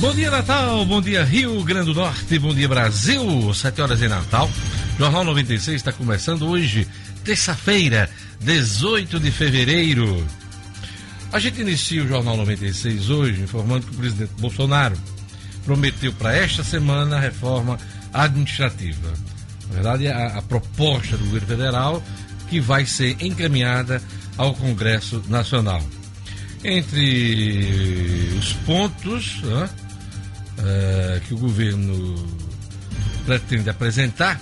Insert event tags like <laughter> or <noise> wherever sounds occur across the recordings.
Bom dia, Natal. Bom dia, Rio Grande do Norte. Bom dia, Brasil. 7 horas em Natal. Jornal 96 está começando hoje, terça-feira, 18 de fevereiro. A gente inicia o Jornal 96 hoje informando que o presidente Bolsonaro prometeu para esta semana a reforma administrativa. Na verdade, a, a proposta do governo federal que vai ser encaminhada ao Congresso Nacional. Entre os pontos né, é, que o governo pretende apresentar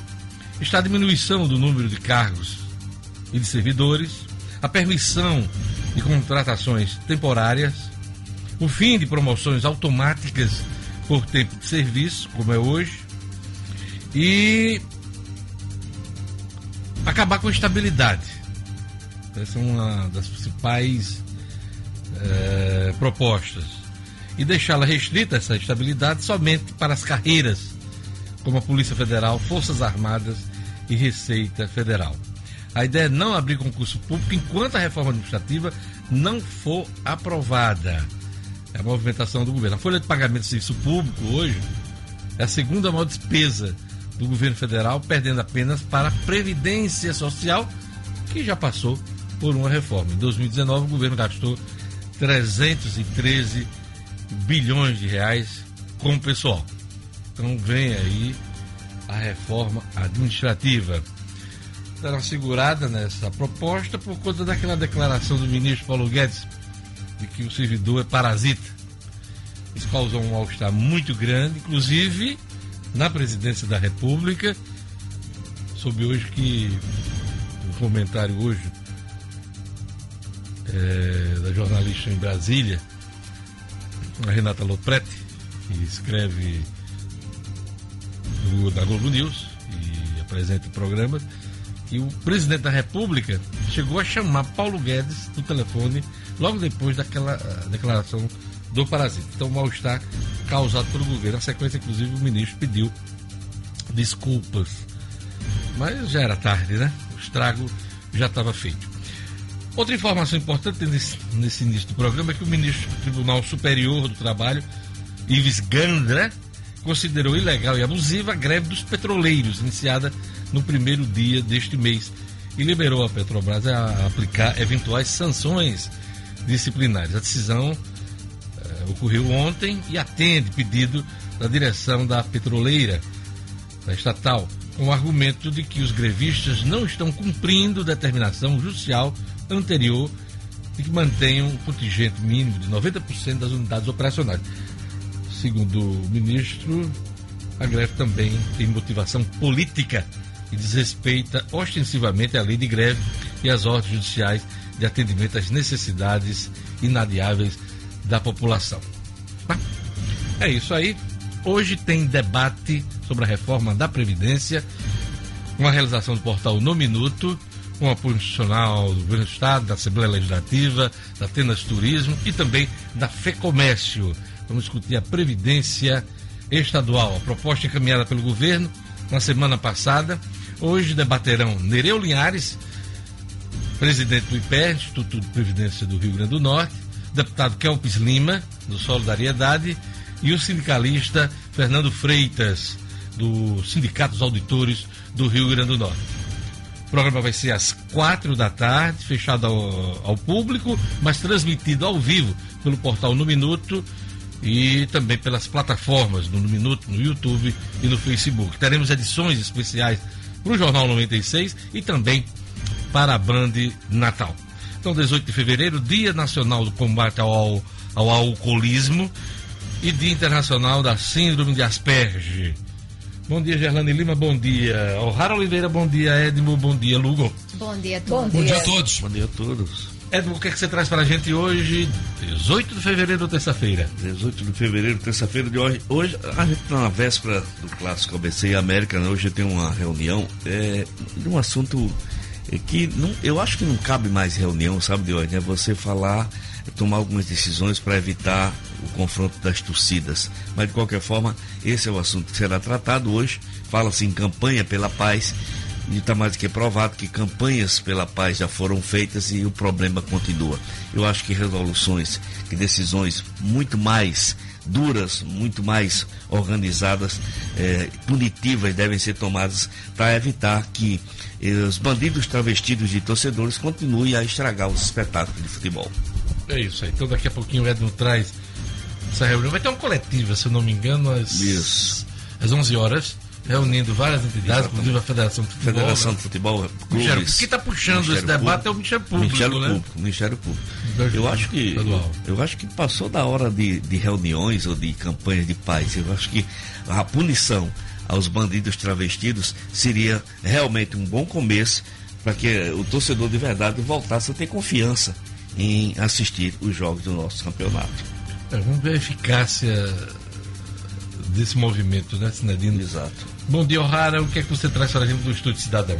está a diminuição do número de cargos e de servidores, a permissão de contratações temporárias, o fim de promoções automáticas por tempo de serviço, como é hoje, e acabar com a estabilidade. Essa é uma das principais é, propostas. E deixá-la restrita, essa estabilidade, somente para as carreiras, como a Polícia Federal, Forças Armadas e Receita Federal. A ideia é não abrir concurso público enquanto a reforma administrativa não for aprovada. É a movimentação do governo. A folha de pagamento de serviço público hoje é a segunda maior despesa do governo federal, perdendo apenas para a Previdência Social, que já passou por uma reforma. Em 2019, o governo gastou 313 bilhões de reais com o pessoal. Então vem aí a reforma administrativa. Uma segurada nessa proposta por conta daquela declaração do ministro Paulo Guedes de que o servidor é parasita. Isso causou um mal-estar muito grande, inclusive na presidência da República. Soube hoje que um comentário hoje é, da jornalista em Brasília, a Renata Lopretti, que escreve no, da Globo News e apresenta programas, e o presidente da República chegou a chamar Paulo Guedes no telefone logo depois daquela declaração do parasita. Então, mal-estar causado pelo governo. Na sequência, inclusive, o ministro pediu desculpas. Mas já era tarde, né? O estrago já estava feito. Outra informação importante nesse, nesse, início do programa é que o ministro do Tribunal Superior do Trabalho, Ives Gandra, considerou ilegal e abusiva a greve dos petroleiros, iniciada no primeiro dia deste mês, e liberou a Petrobras a aplicar eventuais sanções disciplinares. A decisão ocorreu ontem e atende pedido da direção da petroleira, da estatal, com o argumento de que os grevistas não estão cumprindo determinação judicial anterior de que mantenham um contingente mínimo de 90% das unidades operacionais. Segundo o ministro, a greve também tem motivação política e desrespeita ostensivamente a lei de greve e as ordens judiciais de atendimento às necessidades inadiáveis da população. É isso aí. Hoje tem debate sobre a reforma da Previdência, uma realização do portal No Minuto, com apoio institucional do Governo do Estado, da Assembleia Legislativa, da Atenas Turismo e também da FEComércio. Vamos discutir a Previdência Estadual, a proposta encaminhada pelo governo na semana passada. Hoje debaterão Nereu Linhares, presidente do IPER, Instituto de Previdência do Rio Grande do Norte, deputado Kelpis Lima, do Solidariedade, e o sindicalista Fernando Freitas, do Sindicato dos Auditores do Rio Grande do Norte. O programa vai ser às quatro da tarde, fechado ao, ao público, mas transmitido ao vivo pelo portal No Minuto e também pelas plataformas do No Minuto, no YouTube e no Facebook. Teremos edições especiais para o Jornal 96 e também para a Brand Natal. Então, 18 de fevereiro, Dia Nacional do Combate ao, ao Alcoolismo e Dia Internacional da Síndrome de Asperger. Bom dia, Gerlane Lima, bom dia. O'Hara Oliveira, bom dia. Edmo, bom dia. Lugo. Bom dia a todos. Bom dia a todos. Bom dia a todos. Edmo, o que, é que você traz para a gente hoje, 18 de fevereiro, terça-feira? 18 de fevereiro, terça-feira de hoje. Hoje, a gente está na véspera do clássico ABC América, né? hoje tem uma reunião é, de um assunto que não, eu acho que não cabe mais reunião, sabe, de hoje, né? Você falar, tomar algumas decisões para evitar o confronto das torcidas. Mas de qualquer forma, esse é o assunto que será tratado hoje. Fala-se em campanha pela paz e está mais do que provado que campanhas pela paz já foram feitas e o problema continua. Eu acho que resoluções, que decisões muito mais duras, muito mais organizadas, eh, punitivas devem ser tomadas para evitar que eh, os bandidos travestidos de torcedores continuem a estragar os espetáculos de futebol. É isso aí. Então daqui a pouquinho o Edno traz essa reunião. Vai ter uma coletiva, se eu não me engano, às, Isso. às 11 horas, reunindo várias entidades, Exatamente. inclusive a Federação de Futebol. Federação né? de Futebol, Ministério- clubes, Quem está puxando esse debate Público. é o Ministério Público, Ministério né? Público, Ministério Público. Eu acho que estadual. eu acho que passou da hora de, de reuniões ou de campanhas de paz. Eu acho que a punição aos bandidos travestidos seria realmente um bom começo para que o torcedor de verdade voltasse a ter confiança em assistir os jogos do nosso campeonato. É, vamos ver a eficácia desse movimento, né, Sinadino? Exato. Bom dia, O'Hara. O que é que você traz para a gente do Estúdio Cidadão?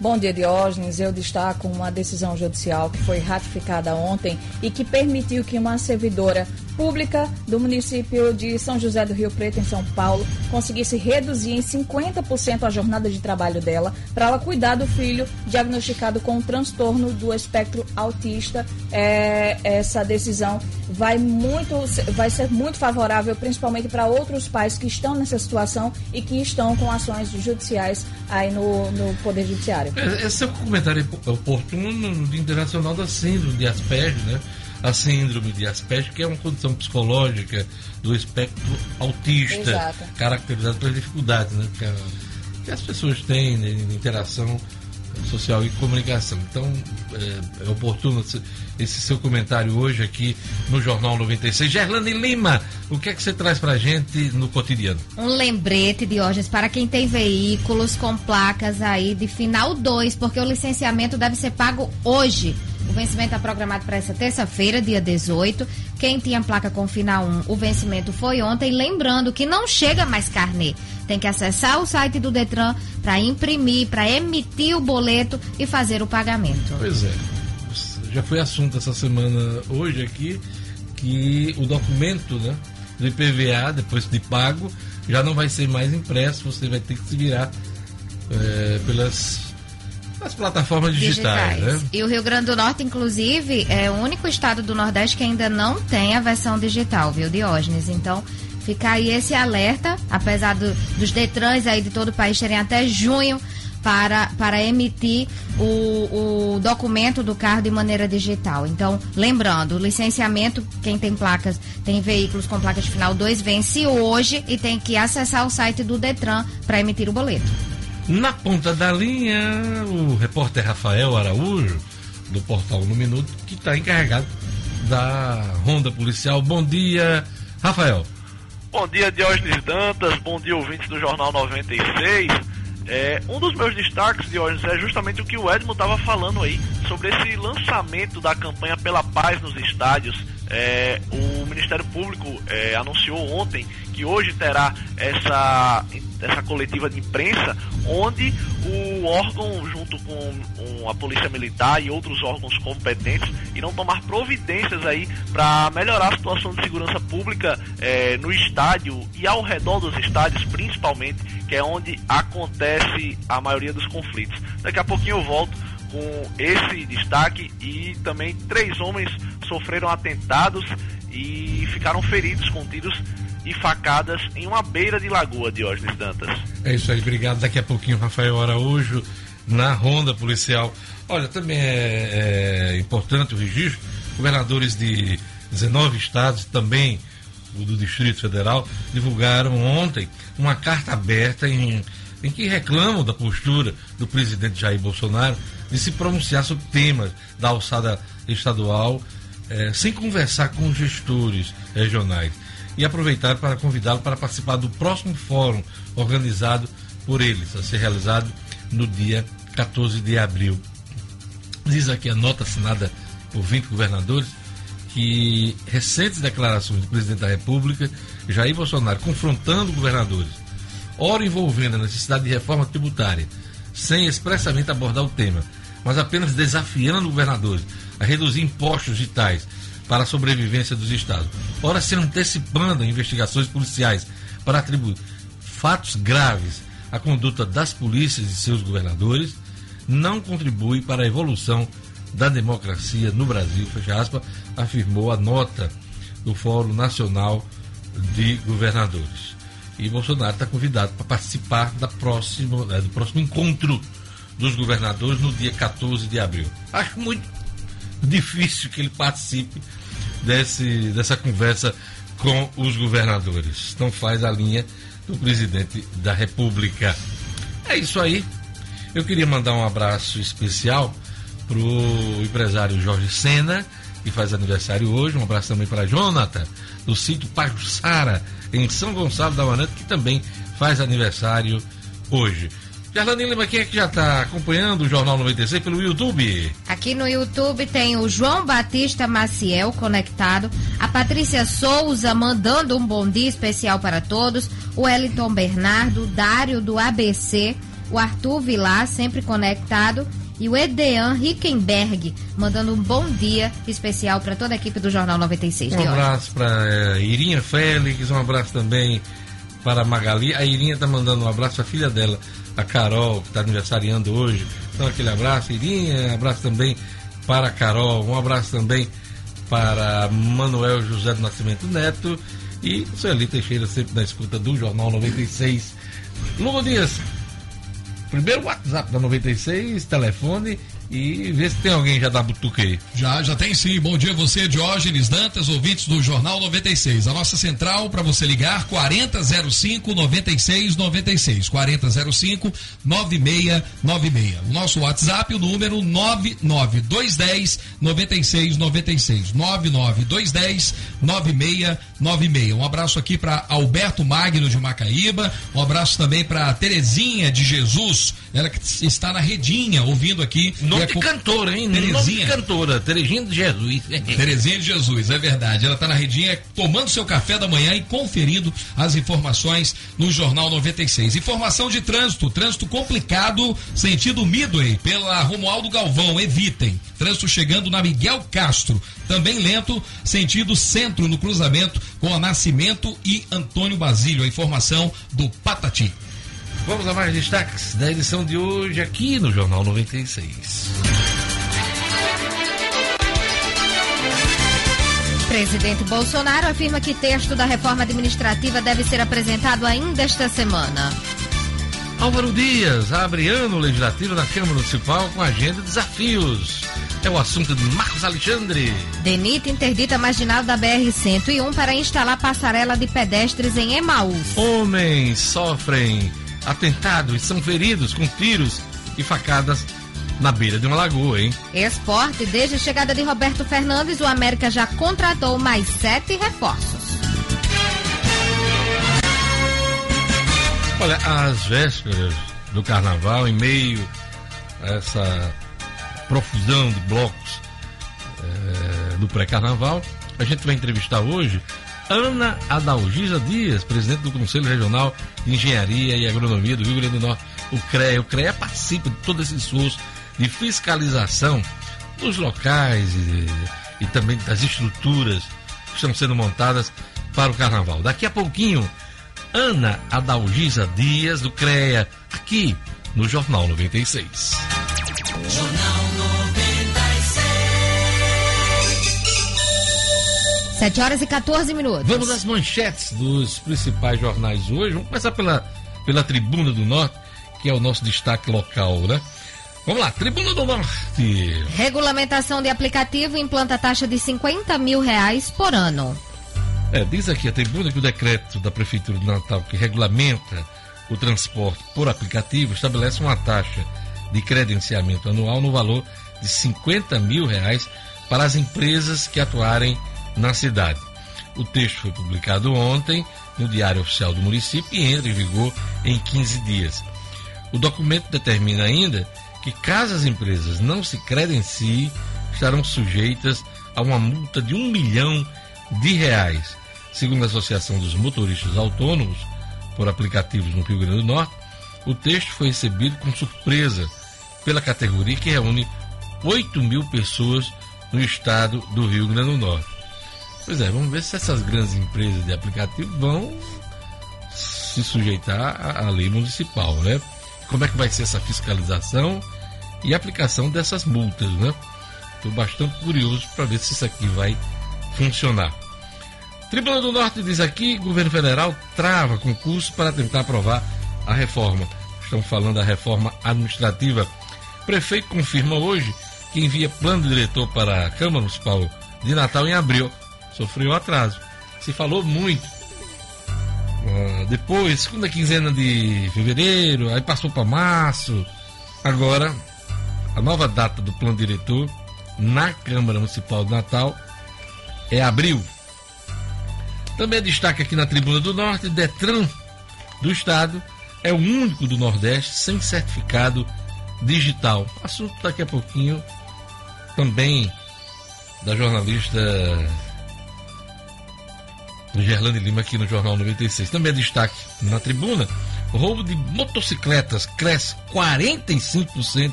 Bom dia, Diógenes. Eu destaco uma decisão judicial que foi ratificada ontem e que permitiu que uma servidora pública do município de São José do Rio Preto, em São Paulo, conseguisse reduzir em 50% a jornada de trabalho dela para ela cuidar do filho diagnosticado com um transtorno do espectro autista. É, essa decisão vai, muito, vai ser muito favorável, principalmente para outros pais que estão nessa situação e que estão com ações judiciais aí no, no Poder Judiciário. É, Esse é o comentário oportuno no Dia Internacional da Síndrome de Asperger, né? A síndrome de Asperger, que é uma condição psicológica do espectro autista, Exato. caracterizada pelas dificuldades né? que, a- que as pessoas têm né, em interação social e comunicação. Então, é, é oportuno esse, esse seu comentário hoje aqui no Jornal 96. Gerlane Lima, o que é que você traz pra gente no cotidiano? Um lembrete, Diógenes, para quem tem veículos com placas aí de final 2, porque o licenciamento deve ser pago hoje. O vencimento é programado para essa terça-feira, dia 18. Quem tinha placa com final 1, o vencimento foi ontem. Lembrando que não chega mais carnê. Tem que acessar o site do Detran para imprimir, para emitir o boleto e fazer o pagamento. Pois é. Já foi assunto essa semana hoje aqui que o documento né, do IPVA, depois de pago, já não vai ser mais impresso, você vai ter que se virar eh, pelas, pelas plataformas digitais. Né? E o Rio Grande do Norte, inclusive, é o único estado do Nordeste que ainda não tem a versão digital, viu, Diógenes? Então, fica aí esse alerta, apesar do- dos Detrans aí de todo o país terem até junho para, para emitir o, o documento do carro de maneira digital. Então, lembrando, licenciamento, quem tem placas, tem veículos com placas de final 2, vence hoje e tem que acessar o site do Detran para emitir o boleto. Na ponta da linha, o repórter Rafael Araújo, do portal No Minuto, que está encarregado da ronda policial. Bom dia, Rafael. Bom dia, Diógenes Dantas. Bom dia, ouvintes do Jornal 96. É, um dos meus destaques, Diógenes, é justamente o que o Edmo estava falando aí, sobre esse lançamento da campanha pela paz nos estádios. É, o Ministério Público é, anunciou ontem que hoje terá essa, essa coletiva de imprensa, onde o órgão, junto com a Polícia Militar e outros órgãos competentes, irão tomar providências aí para melhorar a situação de segurança pública eh, no estádio e ao redor dos estádios, principalmente, que é onde acontece a maioria dos conflitos. Daqui a pouquinho eu volto com esse destaque e também três homens sofreram atentados e ficaram feridos com tiros e facadas em uma beira de lagoa, Diógenes Dantas. É isso aí, obrigado. Daqui a pouquinho, Rafael Araújo, na ronda policial. Olha, também é, é importante o registro. Governadores de 19 estados, também o do Distrito Federal, divulgaram ontem uma carta aberta em, em que reclamam da postura do presidente Jair Bolsonaro de se pronunciar sobre temas da alçada estadual eh, sem conversar com os gestores regionais e aproveitar para convidá-lo para participar do próximo fórum organizado por eles, a ser realizado no dia 14 de abril. Diz aqui a nota assinada por 20 governadores que recentes declarações do presidente da República, Jair Bolsonaro, confrontando governadores, ora envolvendo a necessidade de reforma tributária, sem expressamente abordar o tema, mas apenas desafiando governadores a reduzir impostos digitais para a sobrevivência dos estados, ora se antecipando investigações policiais para atribuir fatos graves a conduta das polícias e seus governadores não contribui para a evolução da democracia no Brasil, fecha aspas, afirmou a nota do Fórum Nacional de Governadores. E Bolsonaro está convidado para participar da próxima, né, do próximo encontro dos governadores no dia 14 de abril. Acho muito difícil que ele participe desse, dessa conversa com os governadores. Não faz a linha do presidente da República. É isso aí. Eu queria mandar um abraço especial para o empresário Jorge Sena, que faz aniversário hoje. Um abraço também para Jonathan, do sítio Pajussara, em São Gonçalo da Amarante, que também faz aniversário hoje. Gerlane Lima, quem é que já está acompanhando o Jornal 96 pelo YouTube? Aqui no YouTube tem o João Batista Maciel conectado, a Patrícia Souza mandando um bom dia especial para todos, o Wellington Bernardo, Dário do ABC, o Arthur Vilar sempre conectado e o Edean Rickenberg mandando um bom dia especial para toda a equipe do Jornal 96. Um abraço para uh, Irinha Félix, um abraço também para a Magali. A Irinha está mandando um abraço à filha dela, a Carol, que está aniversariando hoje. Então, aquele abraço, Irinha, um abraço também para a Carol, um abraço também para Manuel José do Nascimento Neto e Sueli Teixeira, sempre na escuta do Jornal 96. Lugo Dias, primeiro WhatsApp da 96, telefone e ver se tem alguém já da Butuque Já, já tem sim. Bom dia você, Diógenes Dantas, ouvintes do Jornal 96. A nossa central para você ligar 4005 9696. 4005 9696. O nosso WhatsApp, o número 99210 9696. 99210 9696. Um abraço aqui para Alberto Magno de Macaíba. Um abraço também para Terezinha de Jesus, ela que está na redinha ouvindo aqui. Nome de cantora, hein? Terezinha. Nome de cantora, Terezinha de Jesus. <laughs> Terezinha de Jesus, é verdade. Ela está na redinha tomando seu café da manhã e conferindo as informações no Jornal 96. Informação de trânsito, trânsito complicado, sentido Midway, pela Romualdo Galvão, evitem. Trânsito chegando na Miguel Castro, também lento, sentido centro no cruzamento com a Nascimento e Antônio Basílio. A informação do Patati. Vamos a mais destaques da edição de hoje aqui no Jornal 96. Presidente Bolsonaro afirma que texto da reforma administrativa deve ser apresentado ainda esta semana. Álvaro Dias abre ano legislativo na Câmara Municipal com agenda de desafios. É o assunto de Marcos Alexandre. DENIT interdita marginal da BR-101 para instalar passarela de pedestres em Emaús. Homens sofrem atentado e são feridos com tiros e facadas na beira de uma lagoa, hein? Esporte, desde a chegada de Roberto Fernandes, o América já contratou mais sete reforços. Olha, às vésperas do carnaval, em meio a essa profusão de blocos é, do pré-carnaval, a gente vai entrevistar hoje Ana Adalgisa Dias, presidente do Conselho Regional de Engenharia e Agronomia do Rio Grande do Norte, o CREA. O CREA participa de todo esse esforço de fiscalização dos locais e, e também das estruturas que estão sendo montadas para o carnaval. Daqui a pouquinho, Ana Adalgisa Dias, do CREA, aqui no Jornal 96. Jornal 7 horas e 14 minutos. Vamos às manchetes dos principais jornais hoje. Vamos começar pela, pela Tribuna do Norte, que é o nosso destaque local, né? Vamos lá, Tribuna do Norte. Regulamentação de aplicativo implanta taxa de 50 mil reais por ano. É, diz aqui a tribuna que o decreto da Prefeitura de Natal que regulamenta o transporte por aplicativo estabelece uma taxa de credenciamento anual no valor de 50 mil reais para as empresas que atuarem na cidade. O texto foi publicado ontem no Diário Oficial do Município e entra em vigor em 15 dias. O documento determina ainda que, caso as empresas não se credenciem, estarão sujeitas a uma multa de um milhão de reais. Segundo a Associação dos Motoristas Autônomos por aplicativos no Rio Grande do Norte, o texto foi recebido com surpresa pela categoria que reúne 8 mil pessoas no estado do Rio Grande do Norte. Pois é, vamos ver se essas grandes empresas de aplicativo vão se sujeitar à, lei municipal, né? Como é que vai ser essa fiscalização e aplicação dessas multas, né? Estou bastante curioso para ver se isso aqui vai funcionar. Tribuna do Norte diz aqui: governo federal trava concurso para tentar aprovar a reforma. Estão falando da reforma administrativa. Prefeito confirma hoje que envia plano diretor para a Câmara Municipal de Natal em abril. Sofreu atraso. Se falou muito. Uh, depois, segunda quinzena de fevereiro, aí passou para março. Agora, a nova data do plano diretor na Câmara Municipal de Natal é abril. Também destaque aqui na Tribuna do Norte, Detran do Estado é o único do Nordeste sem certificado digital. Assunto daqui a pouquinho também da jornalista Gerlane Lima aqui no Jornal 96. Também é destaque na tribuna: roubo de motocicletas cresce 45%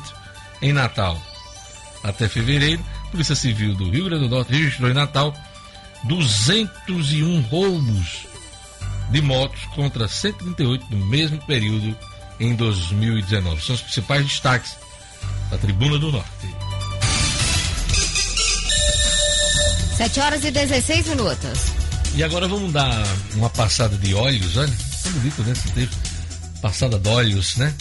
em Natal. Até fevereiro, Polícia Civil do Rio Grande do Norte registrou em Natal 201 roubos de motos contra 138 no mesmo período em 2019. São os principais destaques da Tribuna do Norte. 7 horas e 16 minutos. E agora vamos dar uma passada de olhos, olha, tão bonito, né? Esse texto. Passada de olhos, né?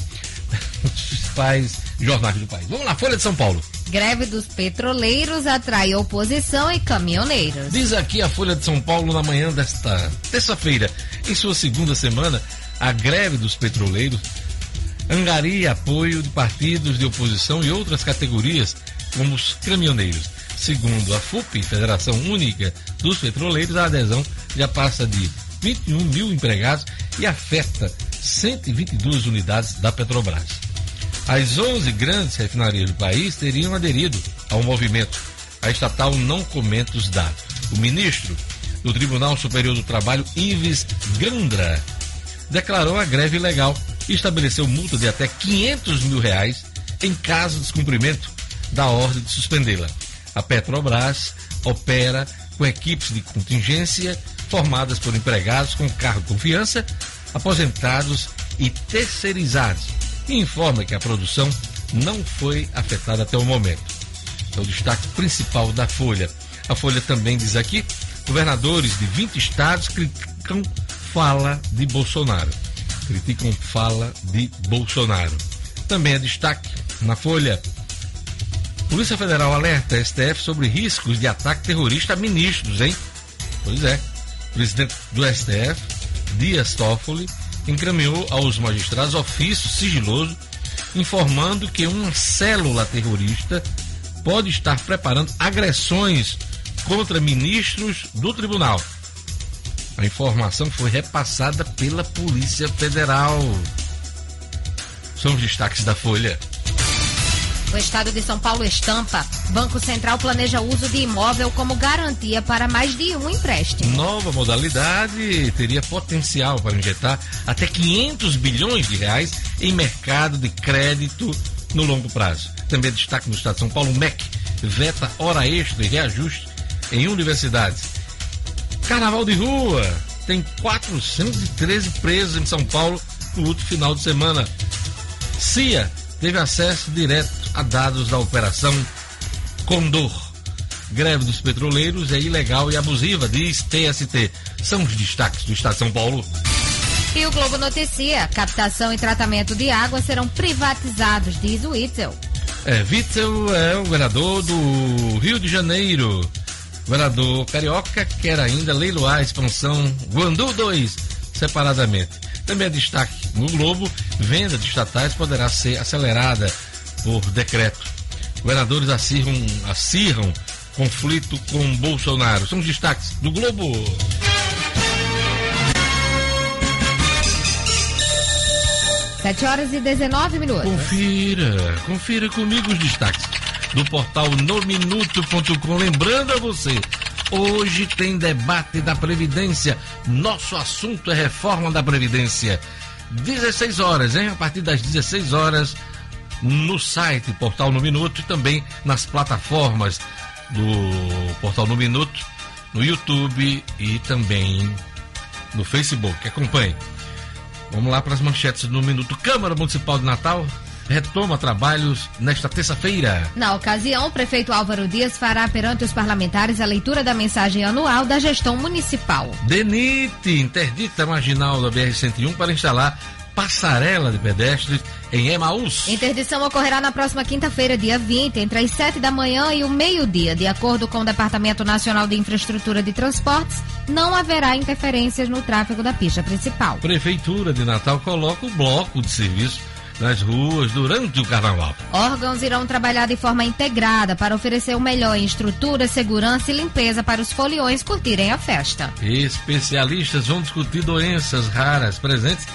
<laughs> Os principais jornais do país. Vamos lá, Folha de São Paulo. Greve dos petroleiros atrai oposição e caminhoneiros. Diz aqui a Folha de São Paulo na manhã desta terça-feira, em sua segunda semana, a greve dos petroleiros angaria apoio de partidos de oposição e outras categorias, como os caminhoneiros. Segundo a FUP, Federação Única dos Petroleiros, a adesão já passa de 21 mil empregados e afeta 122 unidades da Petrobras. As 11 grandes refinarias do país teriam aderido ao movimento. A estatal não comenta os dados. O ministro do Tribunal Superior do Trabalho, Ives Gandra, declarou a greve ilegal e estabeleceu multa de até 500 mil reais em caso de descumprimento da ordem de suspendê-la. A Petrobras opera com equipes de contingência formadas por empregados com cargo confiança, aposentados e terceirizados e informa que a produção não foi afetada até o momento. É o destaque principal da Folha. A Folha também diz aqui: governadores de 20 estados criticam fala de Bolsonaro. Criticam fala de Bolsonaro. Também é destaque na Folha. Polícia Federal alerta STF sobre riscos de ataque terrorista a ministros, hein? Pois é. O presidente do STF, Dias Toffoli, encaminhou aos magistrados ofício sigiloso informando que uma célula terrorista pode estar preparando agressões contra ministros do tribunal. A informação foi repassada pela Polícia Federal. São os destaques da Folha. O estado de São Paulo estampa. Banco Central planeja uso de imóvel como garantia para mais de um empréstimo. Nova modalidade teria potencial para injetar até 500 bilhões de reais em mercado de crédito no longo prazo. Também destaque no estado de São Paulo, o MEC veta hora extra e reajuste em universidades. Carnaval de rua tem 413 presos em São Paulo no último final de semana. CIA teve acesso direto a dados da Operação Condor. Greve dos petroleiros é ilegal e abusiva, diz TST. São os destaques do Estado de São Paulo. E o Globo noticia: captação e tratamento de água serão privatizados, diz o Itzel. É, Witzel é o governador do Rio de Janeiro. O governador carioca quer ainda leiloar a expansão Guandu 2 separadamente. Também é destaque no Globo: venda de estatais poderá ser acelerada por decreto. Governadores acirram, acirram conflito com Bolsonaro. São os destaques do Globo. Sete horas e 19 minutos. Confira, confira comigo os destaques do portal nominuto.com. Lembrando a você, hoje tem debate da Previdência. Nosso assunto é reforma da Previdência. 16 horas, hein? A partir das 16 horas no site Portal no Minuto e também nas plataformas do Portal no Minuto, no YouTube e também no Facebook. Acompanhe. Vamos lá para as manchetes no minuto. Câmara Municipal de Natal retoma trabalhos nesta terça-feira. Na ocasião, o prefeito Álvaro Dias fará perante os parlamentares a leitura da mensagem anual da gestão municipal. DENIT interdita marginal da BR-101 para instalar passarela de pedestres em Emaús. Interdição ocorrerá na próxima quinta-feira, dia 20, entre as 7 da manhã e o meio-dia. De acordo com o Departamento Nacional de Infraestrutura de Transportes, não haverá interferências no tráfego da pista principal. Prefeitura de Natal coloca o bloco de serviço nas ruas durante o carnaval. Órgãos irão trabalhar de forma integrada para oferecer o melhor em estrutura, segurança e limpeza para os foliões curtirem a festa. Especialistas vão discutir doenças raras presentes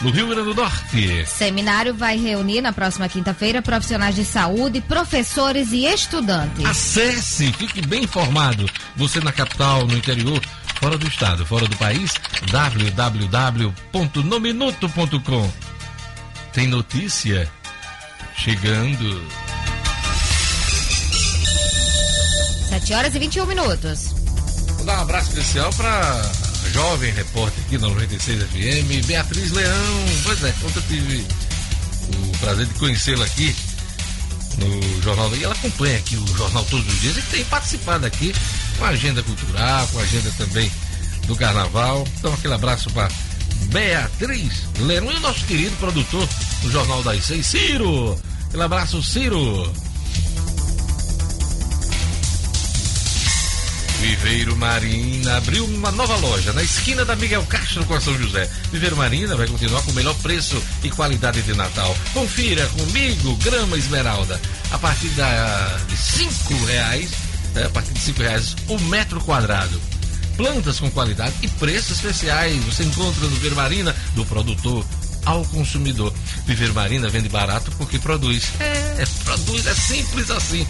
no Rio Grande do Norte. Seminário vai reunir na próxima quinta-feira profissionais de saúde, professores e estudantes. Acesse, fique bem informado. Você na capital, no interior, fora do estado, fora do país, www.nominuto.com. Tem notícia chegando. 7 horas e 21 minutos. Vou dar um abraço especial para jovem repórter aqui na 96 FM, Beatriz Leão. Pois é, ontem eu tive o prazer de conhecê-la aqui no jornal. E ela acompanha aqui o jornal todos os dias e tem participado aqui com a agenda cultural, com a agenda também do carnaval. Então, aquele abraço para Beatriz Leão e o nosso querido produtor do Jornal das Seis, Ciro. Aquele abraço, Ciro. Viveiro Marina abriu uma nova loja na esquina da Miguel Castro com São José. Viveiro Marina vai continuar com o melhor preço e qualidade de Natal. Confira comigo, grama esmeralda. A partir da, de cinco reais, né, a partir de cinco reais o metro quadrado plantas com qualidade e preços especiais. Você encontra no Viver Marina, do produtor ao consumidor. Viver Marina vende barato porque produz. É, é, produz, é simples assim.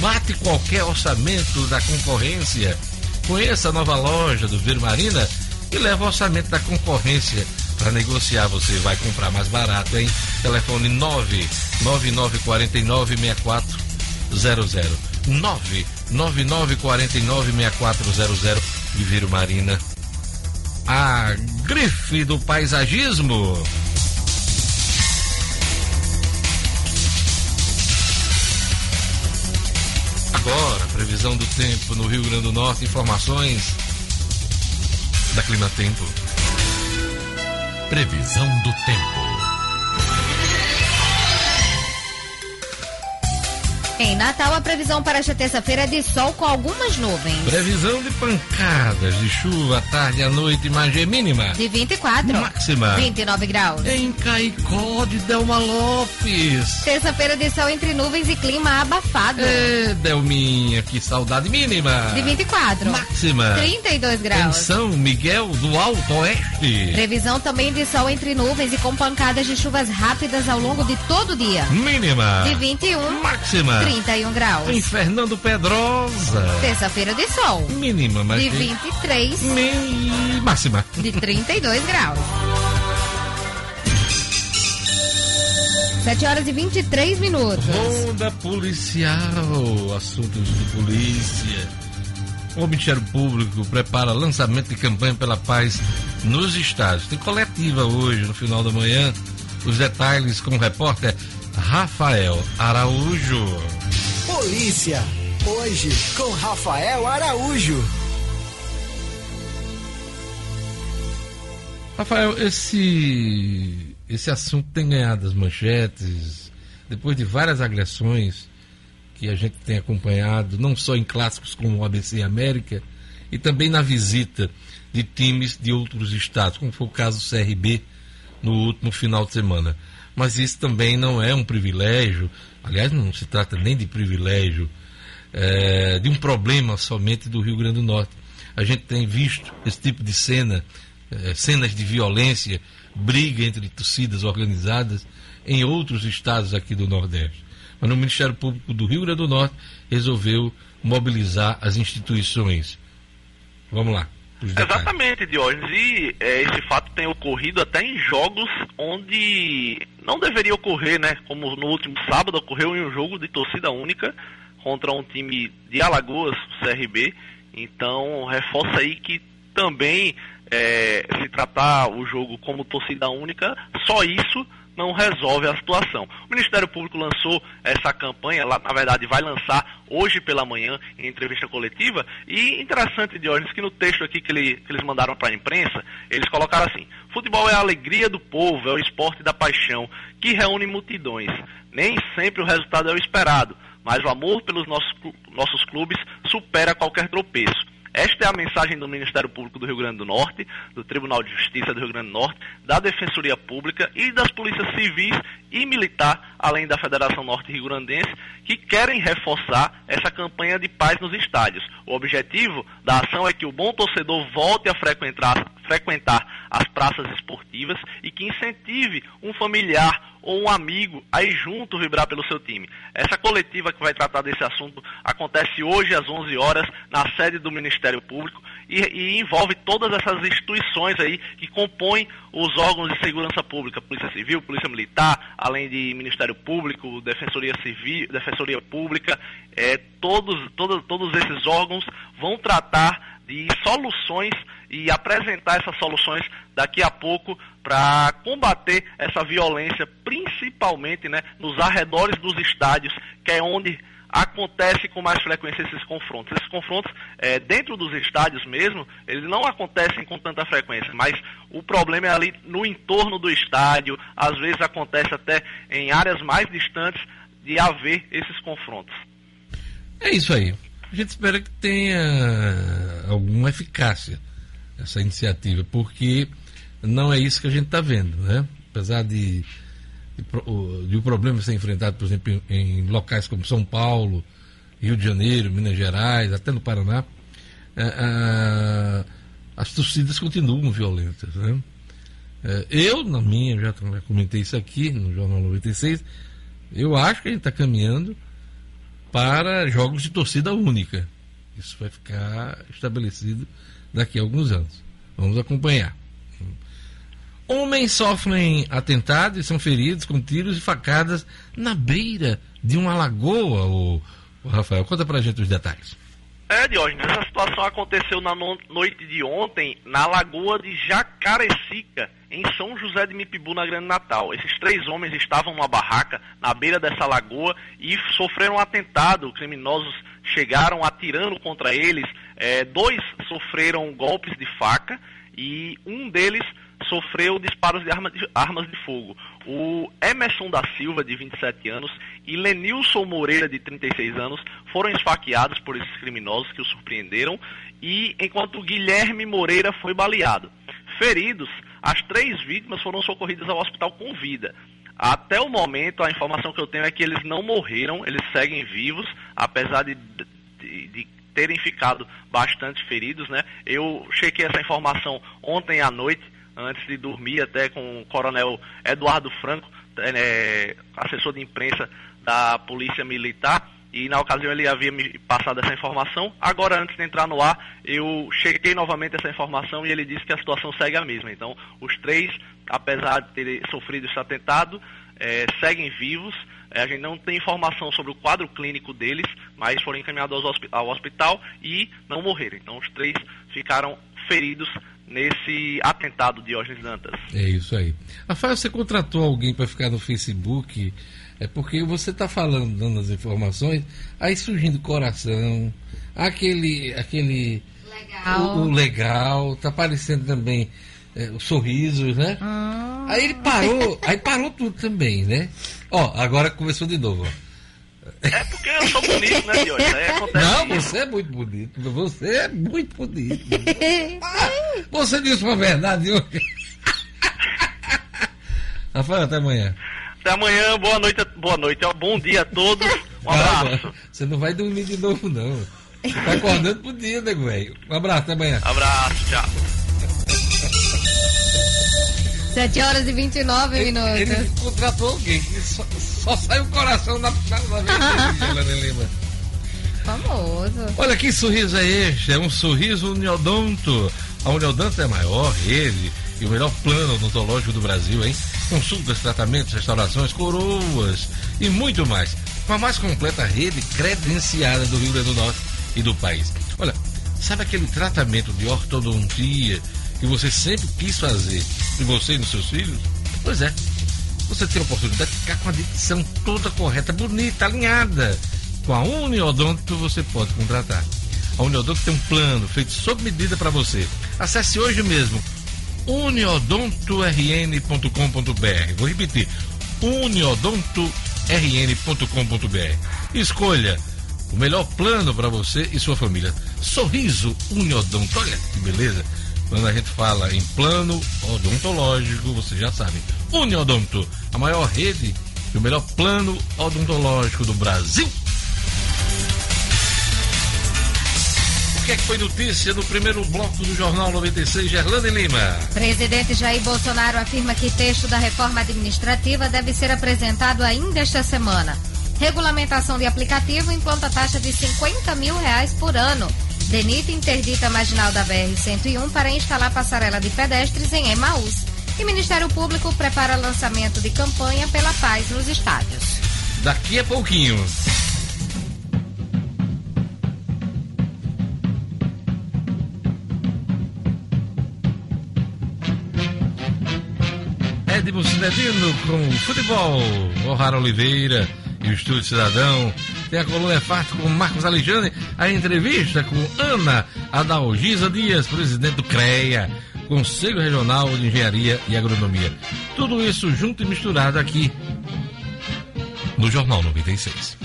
Bate qualquer orçamento da concorrência. Conheça a nova loja do Viver Marina e leva o orçamento da concorrência para negociar. Você vai comprar mais barato, hein? Telefone 99949 6400. 99949 6400 Viveiro Marina. A grife do paisagismo. Agora, previsão do tempo no Rio Grande do Norte, informações da Clima Tempo. Previsão do tempo. Em Natal, a previsão para esta terça-feira é de sol com algumas nuvens. Previsão de pancadas de chuva à tarde e à noite, margem mínima. De 24. Máxima. 29 graus. Em Caicó de Delma Lopes. Terça-feira de sol entre nuvens e clima abafado. É, Delminha, que saudade mínima. De 24. Máxima. 32 Em graus. São Miguel do Alto Oeste. Previsão também de sol entre nuvens e com pancadas de chuvas rápidas ao longo de todo o dia. Mínima. De 21. Máxima. 31 graus. Em Fernando Pedrosa. Terça-feira de sol. Mínima, mas De tem- 23. Mi- Máxima. De 32 graus. 7 horas e 23 minutos. Ronda policial, assuntos de polícia. O Ministério Público prepara lançamento de campanha pela paz nos estados. Tem coletiva hoje, no final da manhã. Os detalhes com o repórter Rafael Araújo. Polícia, hoje com Rafael Araújo. Rafael, esse, esse assunto tem ganhado as manchetes depois de várias agressões que a gente tem acompanhado, não só em clássicos como o ABC América, e também na visita de times de outros estados, como foi o caso do CRB no último final de semana. Mas isso também não é um privilégio, aliás, não se trata nem de privilégio, é, de um problema somente do Rio Grande do Norte. A gente tem visto esse tipo de cena, eh, cenas de violência, briga entre torcidas organizadas em outros estados aqui do Nordeste. Mas no Ministério Público do Rio Grande do Norte resolveu mobilizar as instituições. Vamos lá. Exatamente, Diógenes. E é, esse fato tem ocorrido até em jogos onde não deveria ocorrer, né? Como no último sábado ocorreu em um jogo de torcida única contra um time de Alagoas, CRB. Então, reforça aí que também é, se tratar o jogo como torcida única, só isso não resolve a situação. O Ministério Público lançou essa campanha, lá, na verdade vai lançar hoje pela manhã em entrevista coletiva, e interessante, Diógenes, que no texto aqui que, ele, que eles mandaram para a imprensa, eles colocaram assim, futebol é a alegria do povo, é o esporte da paixão, que reúne multidões. Nem sempre o resultado é o esperado, mas o amor pelos nossos, nossos clubes supera qualquer tropeço. Esta é a mensagem do Ministério Público do Rio Grande do Norte, do Tribunal de Justiça do Rio Grande do Norte, da Defensoria Pública e das polícias civis e militar, além da Federação Norte Rio Grandense, que querem reforçar essa campanha de paz nos estádios. O objetivo da ação é que o bom torcedor volte a frequentar, frequentar as praças esportivas e que incentive um familiar ou um amigo aí junto vibrar pelo seu time. Essa coletiva que vai tratar desse assunto acontece hoje às 11 horas na sede do Ministério Público e, e envolve todas essas instituições aí que compõem os órgãos de segurança pública, Polícia Civil, Polícia Militar, além de Ministério Público, Defensoria Civil, Defensoria Pública, é, todos, todos, esses órgãos vão tratar de soluções e apresentar essas soluções daqui a pouco para combater essa violência, principalmente né, nos arredores dos estádios, que é onde acontece com mais frequência esses confrontos. Esses confrontos, é, dentro dos estádios mesmo, eles não acontecem com tanta frequência, mas o problema é ali no entorno do estádio, às vezes acontece até em áreas mais distantes de haver esses confrontos. É isso aí. A gente espera que tenha alguma eficácia essa iniciativa, porque não é isso que a gente está vendo, né? Apesar de, de, o problema ser enfrentado, por exemplo, em, em, locais como São Paulo, Rio de Janeiro, Minas Gerais, até no Paraná, é, é, as torcidas continuam violentas, né? É, eu, na minha, já comentei isso aqui no Jornal 96, eu acho que a gente está caminhando para jogos de torcida única. Isso vai ficar estabelecido daqui a alguns anos. Vamos acompanhar. Homens sofrem atentados e são feridos com tiros e facadas na beira de uma lagoa, o, o Rafael. Conta pra gente os detalhes. É, Diógenes, essa situação aconteceu na no noite de ontem na lagoa de Jacarecica, em São José de Mipibu, na Grande Natal. Esses três homens estavam numa barraca na beira dessa lagoa e sofreram um atentado. Criminosos chegaram atirando contra eles. É, dois sofreram golpes de faca e um deles sofreu disparos de, arma de, armas de fogo. O Emerson da Silva, de 27 anos, e Lenilson Moreira, de 36 anos, foram esfaqueados por esses criminosos que o surpreenderam, e enquanto Guilherme Moreira foi baleado. Feridos, as três vítimas foram socorridas ao hospital com vida. Até o momento, a informação que eu tenho é que eles não morreram, eles seguem vivos, apesar de, de, de terem ficado bastante feridos, né? Eu chequei essa informação ontem à noite antes de dormir, até com o coronel Eduardo Franco, é, assessor de imprensa da Polícia Militar, e na ocasião ele havia me passado essa informação. Agora, antes de entrar no ar, eu chequei novamente essa informação e ele disse que a situação segue a mesma. Então, os três, apesar de terem sofrido esse atentado, é, seguem vivos. É, a gente não tem informação sobre o quadro clínico deles, mas foram encaminhados ao hospital e não morreram. Então, os três ficaram feridos nesse atentado de Diógenes Dantas. É isso aí. Rafael, você contratou alguém para ficar no Facebook, é porque você está falando, dando as informações, aí surgindo coração, aquele. aquele legal. O, o legal, tá aparecendo também é, os sorrisos, né? Ah. Aí ele parou, aí parou tudo também, né? Ó, agora começou de novo, ó. É porque eu sou bonito, né, Diogo? Não, você é muito bonito. Você é muito bonito. Ah, <laughs> você disse uma verdade hoje. Rafael, até amanhã. Até amanhã, boa noite, boa noite, bom dia a todos. Um abraço. você não vai dormir de novo, não. Você tá acordando pro dia, nego velho. Um abraço, até amanhã. Abraço, tchau. 7 horas e 29 ele, minutos. Ele contratou alguém que só, só sai o coração na da vez Lima. Famoso. Olha que sorriso é este? É um sorriso uniodonto. A Uniodonto é maior, ele e o melhor plano odontológico do Brasil, hein? Consultas, tratamentos, restaurações, coroas e muito mais. Com a mais completa rede credenciada do Rio Grande do Norte e do país. Olha, Sabe aquele tratamento de ortodontia que você sempre quis fazer em você e nos seus filhos? Pois é. Você tem a oportunidade de ficar com a dicção toda correta, bonita, alinhada. Com a Uniodonto você pode contratar. A Uniodonto tem um plano feito sob medida para você. Acesse hoje mesmo uniodontorn.com.br. Vou repetir: uniodontorn.com.br. Escolha o melhor plano para você e sua família. Sorriso Uniodonto. Olha que beleza. Quando a gente fala em plano odontológico, você já sabe. Uniodonto, a maior rede e o melhor plano odontológico do Brasil. O que é que foi notícia no primeiro bloco do Jornal 96, Gerlane Lima? Presidente Jair Bolsonaro afirma que texto da reforma administrativa deve ser apresentado ainda esta semana. Regulamentação de aplicativo implanta taxa de 50 mil reais por ano. Denita interdita a marginal da BR-101 para instalar passarela de pedestres em Emaús. E Ministério Público prepara lançamento de campanha pela paz nos estádios. Daqui a pouquinho. Edmo Cinedino com futebol. O'Hara Oliveira e o Estúdio Cidadão. Tem a coluna é Fato com Marcos Alexandre. A entrevista com Ana Adalgisa Dias, presidente do CREA, Conselho Regional de Engenharia e Agronomia. Tudo isso junto e misturado aqui no Jornal 96.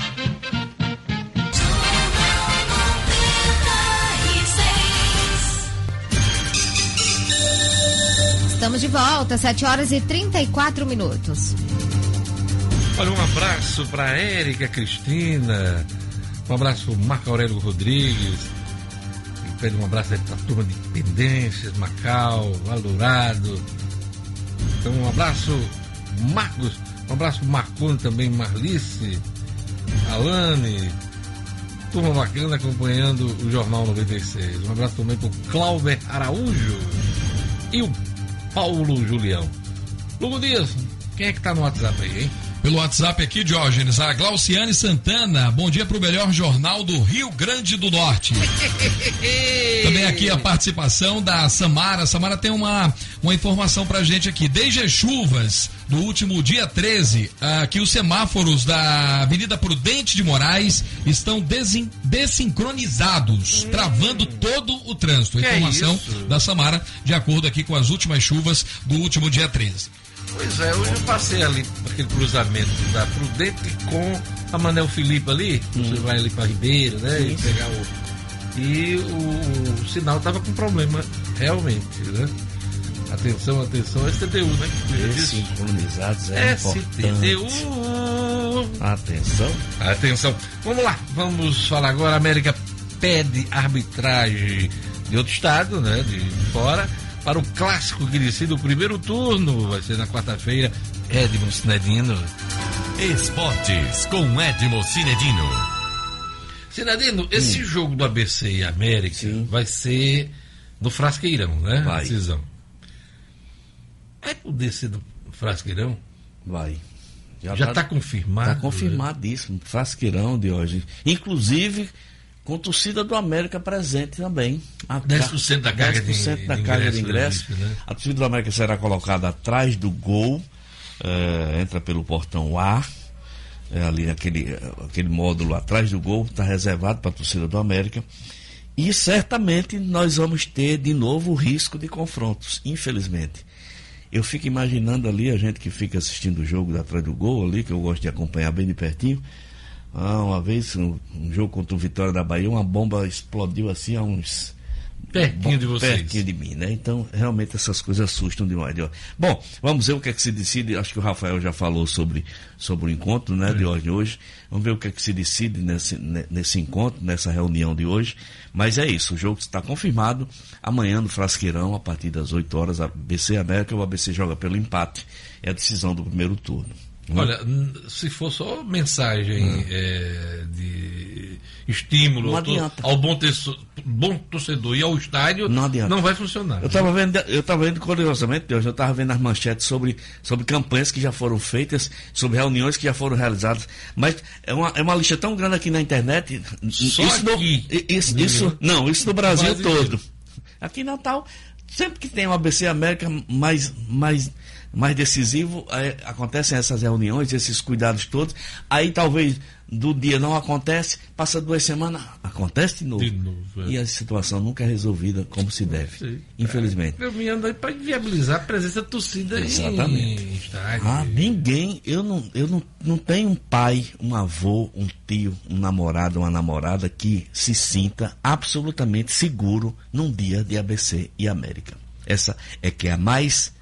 Estamos de volta, 7 horas e 34 minutos. Olha, um abraço para Érica Cristina, um abraço para Marco Aurélio Rodrigues, e pede um abraço para a turma de Pendências, Macau, Valdourado. Então, um abraço, Marcos, um abraço Marcone também, Marlice, Alane, turma bacana acompanhando o Jornal 96. Um abraço também para o Clauber Araújo e o Paulo Julião. Lugo Dias, quem é que tá no WhatsApp aí, hein? Pelo WhatsApp aqui, Diógenes, a Glauciane Santana. Bom dia para o melhor jornal do Rio Grande do Norte. <laughs> Também aqui a participação da Samara. Samara tem uma, uma informação pra gente aqui. Desde as chuvas do último dia 13, ah, que os semáforos da Avenida Prudente de Moraes estão desin, desincronizados, travando todo o trânsito. A Que é informação isso? da Samara, de acordo aqui com as últimas chuvas do último dia 13. Pois é, hoje eu passei ali aquele cruzamento da Prudente com a Manel Felipe ali. Você vai ali para Ribeiro, né? E pegar o. E o, o sinal tava com problema, realmente, né? Atenção, atenção, STTU, né? Sincronizados é importante. STTU. Atenção. Atenção. Vamos lá, vamos falar agora. A América pede arbitragem de outro estado, né? De fora, para o clássico que decide o primeiro turno. Vai ser na quarta-feira. Edmo Sinedino. Esportes com Edmo Cinedino. Sinedino, esse jogo do ABC e América Sim. vai ser no Frasqueirão, né? Vai. Decisão. Vai poder ser no Frasqueirão? Vai. Já está confirmado? Tá confirmadíssimo. Frasqueirão de hoje. Inclusive, com torcida do América presente também. A 10% da carga de- 10% da de carga de ingresso, ingresso. né? A torcida do América será colocada atrás do gol. eh, entra pelo portão A. é, ali aquele, eh, aquele módulo atrás do gol está reservado para a torcida do América. E certamente nós vamos ter de novo o risco de confrontos, infelizmente. Eu fico imaginando ali a gente que fica assistindo o jogo da atrás do gol ali, que eu gosto de acompanhar bem de pertinho. Ah, uma vez, um, um jogo contra o Vitória da Bahia, uma bomba explodiu assim a uns. Pertinho de vocês. Pertinho de mim, né? Então, realmente essas coisas assustam demais. de hoje. Bom, vamos ver o que é que se decide. Acho que o Rafael já falou sobre, sobre o encontro, né, de hoje. hoje. Vamos ver o que é que se decide nesse, ne- nesse encontro, nessa reunião de hoje. Mas é isso, o jogo está confirmado. Amanhã no Frasqueirão, a partir das 8 horas, a ABC América, o ABC joga pelo empate. É a decisão do primeiro turno. Né? Olha, se for só mensagem é, de estímulo Não ao, bom, teço- bom torcedor e ao estádio, Não adianta. vai funcionar. Eu estava vendo, eu tava vendo curiosamente, Deus, eu estava vendo as manchetes sobre, sobre campanhas que já foram feitas, sobre reuniões que já foram realizadas. Mas é uma, é uma lista tão grande aqui na internet. Só isso no- aqui. i- isso, isso- não, isso no Brasil Brasil todo. Aqui em Natal, sempre que tem um ABC América mais, mais, mais decisivo, é, acontecem essas reuniões, esses cuidados todos. Aí talvez do dia não acontece, passa duas semanas, acontece de novo. De novo, é. E a situação nunca é resolvida como se deve. Sim. Infelizmente. Caminhando aí para viabilizar a presença da torcida Exatamente. em. Ah, ninguém, eu não, eu não, não tenho um pai, um avô, um tio, um namorado, uma namorada que se sinta absolutamente seguro num dia de ABC e América. Essa é que é a mais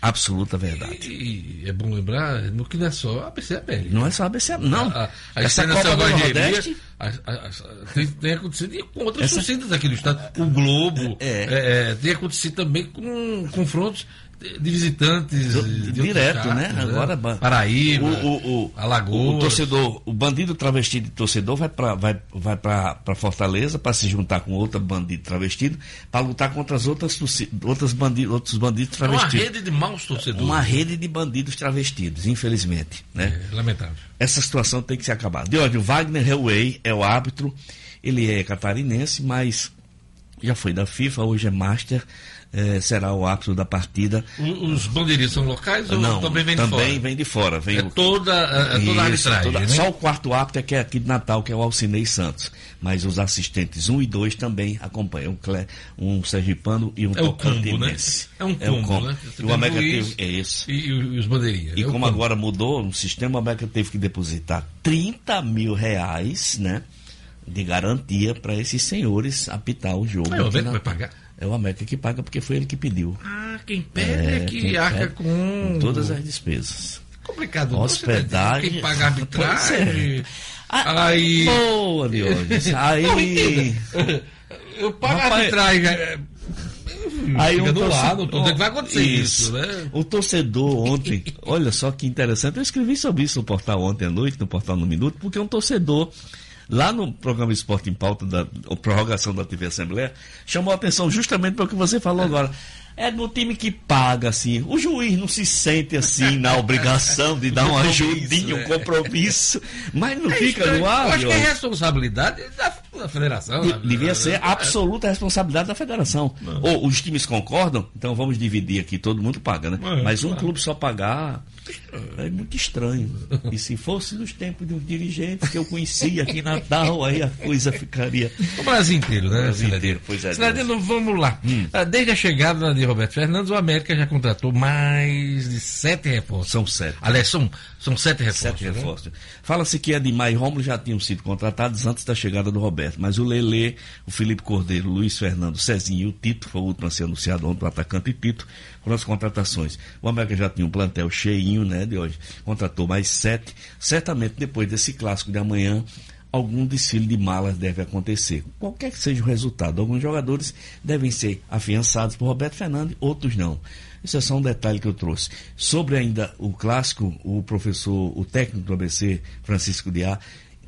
absoluta verdade. E é bom lembrar no que não é só a PC América. Não é só ABC, não. A, a Essa Copa do Nordeste, a- a- tem, tem acontecido e com outras Essa- torcidas aqui no estado. O Globo É. é, é, tem acontecido também com confrontos de visitantes. Do- de direto, estados, né? Agora, ba- Paraíba, o, o, o, Alagoas. o torcedor, o bandido travestido de torcedor vai para vai, vai pra, pra Fortaleza para se juntar com outro bandido travestido para lutar contra as outras, outras bandido, outros bandidos É uma travestidos. rede de maus torcedores. Uma rede de bandidos travestidos, infelizmente. Né? É, lamentável. Essa situação tem que se acabar. De onde o Wagner Hellway é o árbitro, ele é catarinense, mas já foi da FIFA, hoje é Master, eh, será o árbitro da partida. Os bandeiristas são locais ou Não, também vem de também fora? vem de fora. Vem É o- toda, é, é toda a Isso, arbitragem, toda- né? Só o quarto árbitro é que é aqui de Natal, que é o Alcinei Santos. Mas os assistentes 1 e 2 também acompanham. Um, Cle- um sergipano e um É combo, né? tocantinense. É um É um combo, né? E o América teve, é isso. E, e os bandeirinhas. E é como combo. agora mudou o sistema, o América teve que depositar 30 mil reais, né? De garantia para esses senhores apitar o jogo. É o América vai pagar? É o América que paga porque foi ele que pediu. Ah, quem pede é, que quem arca pede com... todas as despesas. Complicado. Hospedagem. Quem paga <laughs> Pois arbitragem... é. Ah, Aí... Boa, Diogenes. <laughs> Não, Aí. Eu pago Rapaz, arbitragem... é, Aí um no torce- lado, dizendo que vai acontecer isso, né? O torcedor ontem, olha só que interessante, eu escrevi sobre isso no portal ontem à noite, no portal No Minuto, porque um torcedor, lá no programa Esporte em Pauta, da prorrogação da TV Assembleia, chamou a atenção justamente para o que você falou agora. É no time que paga, assim. O juiz não se sente assim na obrigação de dar uma ajudinha, um é. compromisso, mas não É fica estranho. no ar. Eu acho que é Diogo. responsabilidade da, federação. De-? Devia ser É. absoluta responsabilidade da federação. Ou os times concordam, então vamos dividir aqui, todo mundo paga, né? É, Mas um claro. clube só pagar é muito estranho. E se fosse nos tempos dos dirigentes que eu conhecia aqui em Natal, aí a coisa ficaria. O Brasil inteiro, né? O Brasil inteiro, pois é, Cidadino, vamos lá. Ah, Desde a chegada de Roberto Fernandes, o América já contratou mais de sete reforços. São sete. Aliás, são, são sete reforços. Sete né? reforços. Fala-se que Edmar e Romulo já tinham sido contratados antes da chegada do Roberto, mas o Lele, o Felipe Cordeiro, o Luiz Fernando, o Cezinho e o Tito, foi o último a ser anunciado ontem, o atacante Tito, foram as contratações. O América já tinha um plantel cheinho, né, de hoje. Contratou mais sete. Certamente depois desse clássico de amanhã, algum desfile de malas deve acontecer. Qualquer que seja o resultado, alguns jogadores devem ser afiançados por Roberto Fernandes, outros não. Isso é só um detalhe que eu trouxe. Sobre ainda o clássico, o professor, o técnico do ABC, Francisco Diá,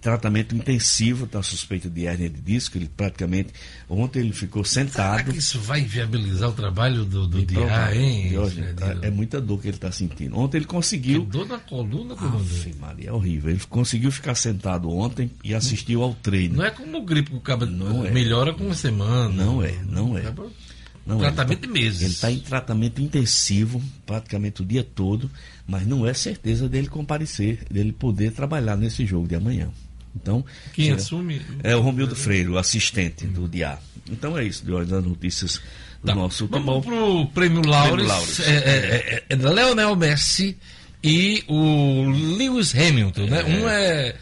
tratamento intensivo da suspeita de hérnia de disco, ele praticamente, ontem ele ficou Será sentado. que isso vai viabilizar o trabalho do, do hein? Diógenes, Cidadino? é muita dor que ele está sentindo. Ontem ele conseguiu. Dor na coluna, comandante. Ave Maria, é horrível. Ele conseguiu ficar sentado ontem e assistiu ao treino. Não é como o gripe que o cabo Não é. melhora com uma semana. Não é, não é. Acaba- Não, tratamento ele de meses. Ele está em tratamento intensivo, praticamente o dia todo, mas não é certeza dele comparecer, dele poder trabalhar nesse jogo de amanhã. Então, Quem chega- assume. é o Romildo Freire, o assistente do DIA. Então é isso, de hoje das notícias do Tá. nosso. Vamos pro Prêmio Laures. É, é, é, é da Leonel Messi e o Lewis Hamilton, né? Um é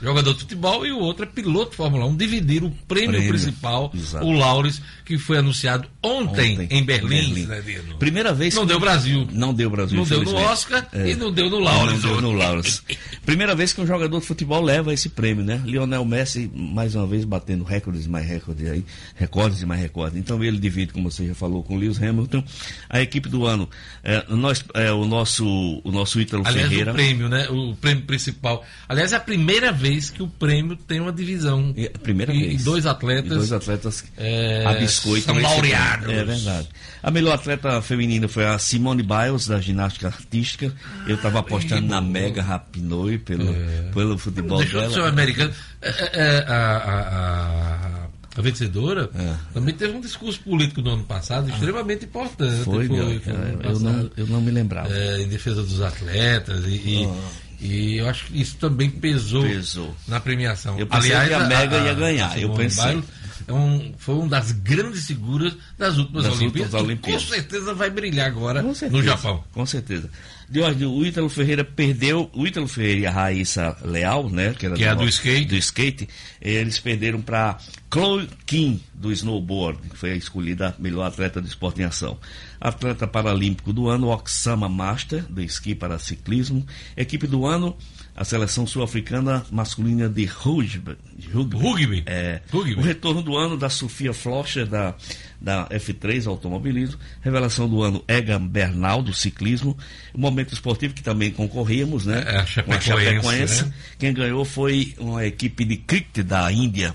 jogador de futebol e o outro é piloto de Fórmula 1. Dividiram o prêmio, Prêmio, principal, exato. o Laures, que foi anunciado ontem, Ontem, em Berlim. Berlim. né? Primeira vez Não que- deu Brasil. Não deu Brasil. Não deu no. Oscar É. e não deu no Laures. não deu no Laures. Primeira vez que um jogador de futebol leva esse prêmio, né? Lionel Messi, mais uma vez, batendo recordes e mais recordes aí, recordes e mais recordes. Então ele divide, como você já falou, com o Lewis Hamilton. A equipe do ano, é, nós, é, o nosso, o nosso Ítalo Aliás, Ferreira. o prêmio, né? O prêmio principal. Aliás, é a primeira vez vez que o prêmio tem uma divisão. É a primeira e, vez. E dois atletas. E dois atletas é, a biscoito. São laureados. É verdade. A melhor atleta feminina foi a Simone Biles, da ginástica artística. Eu estava apostando na Mega Rapinoe pelo, é. pelo futebol Deixou dela. De ser americano. É, a, a, a, a, vencedora também teve um discurso político no ano passado extremamente importante. Foi, foi, foi eu, não, eu não me lembrava. em defesa dos atletas e, e oh. E eu acho que isso também pesou, pesou. na premiação. Eu pensei Aliás, que a Mega a, ia ganhar. Eu pensei. É um, foi uma das grandes figuras das últimas das Olimpíadas. Últimas Olimpíadas. Com certeza vai brilhar agora no Japão. Com certeza. Jorge, o Ítalo Ferreira perdeu, o Ítalo Ferreira e a Raíssa Leal, né? Que, era que do, é do skate. Do skate, eles perderam para Chloe Kim, do snowboard, que foi a escolhida a melhor atleta do esporte em ação. Atleta paralímpico do ano, Oksama Master, do esqui para ciclismo. Equipe do ano, a seleção sul-africana masculina de rugby. Rugby. rugby. É, rugby. O retorno do ano da Sofia Floscher, da, da F3 Automobilismo. Revelação do ano, Egan Bernal, do ciclismo. O momento esportivo que também concorremos, né? É, a Chapecoense. A Chapecoense. Né? Quem ganhou foi uma equipe de cricket da Índia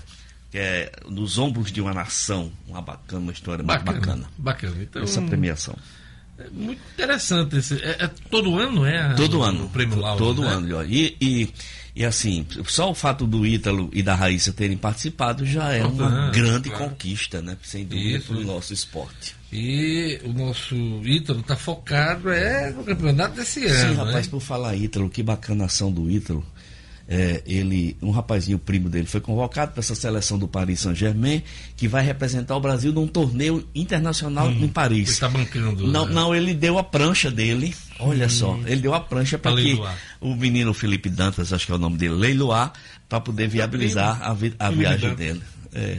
que é nos ombros de uma nação. Uma bacana, uma história bacana, muito bacana. Bacana. Então, essa premiação. É muito interessante. Esse, é, é todo ano, é? Todo ano. O prêmio Laudo, Todo né? ano. E, e, e, assim, só o fato do Ítalo e da Raíssa terem participado já é uma grande claro. conquista, né? Sem dúvida, para o nosso esporte. E o nosso Ítalo está focado é no campeonato desse ano. Sim, rapaz, né? por falar Ítalo, que bacana ação do Ítalo é, ele, um rapazinho primo dele foi convocado para essa seleção do Paris Saint-Germain, que vai representar o Brasil num torneio internacional hum, em Paris. Ele está bancando. Não, né? não, ele deu a prancha dele. Olha hum, só, ele deu a prancha para que o menino Felipe Dantas, acho que é o nome dele, leiloar, para poder viabilizar a, vi, a viagem dele. É.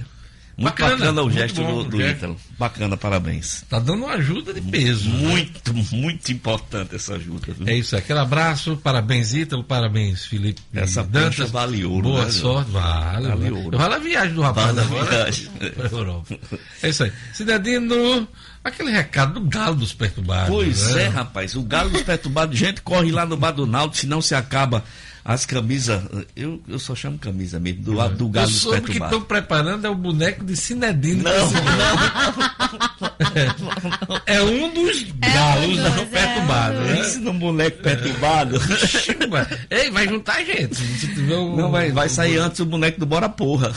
Muito bacana, bacana o gesto bom, do, do Ítalo. Bacana, parabéns. Tá dando uma ajuda de peso. Muito, né? muito importante essa ajuda. Viu? É isso, aquele abraço, parabéns Ítalo, parabéns Felipe. Essa Dantas vale ouro. Boa né, sorte, vale. vale ouro. Vale a viagem do rapaz vale agora. Viagem. <laughs> É isso aí. Cidadino, aquele recado do Galo dos Perturbados. Pois né? é, rapaz. O Galo dos Perturbados, gente, corre lá no Bar do Naldo, senão se acaba as camisas, eu, eu só chamo camisa mesmo, do, não, do Galo eu soube dos que estão preparando é o boneco de Cinedino. Não, não. É, <laughs> é um dos galos é, não perturbados. É. Né? Esse não boneco perturbado. Ei, vai juntar gente. Se tiver um, não, vai, vai sair um... antes o boneco do Bora Porra.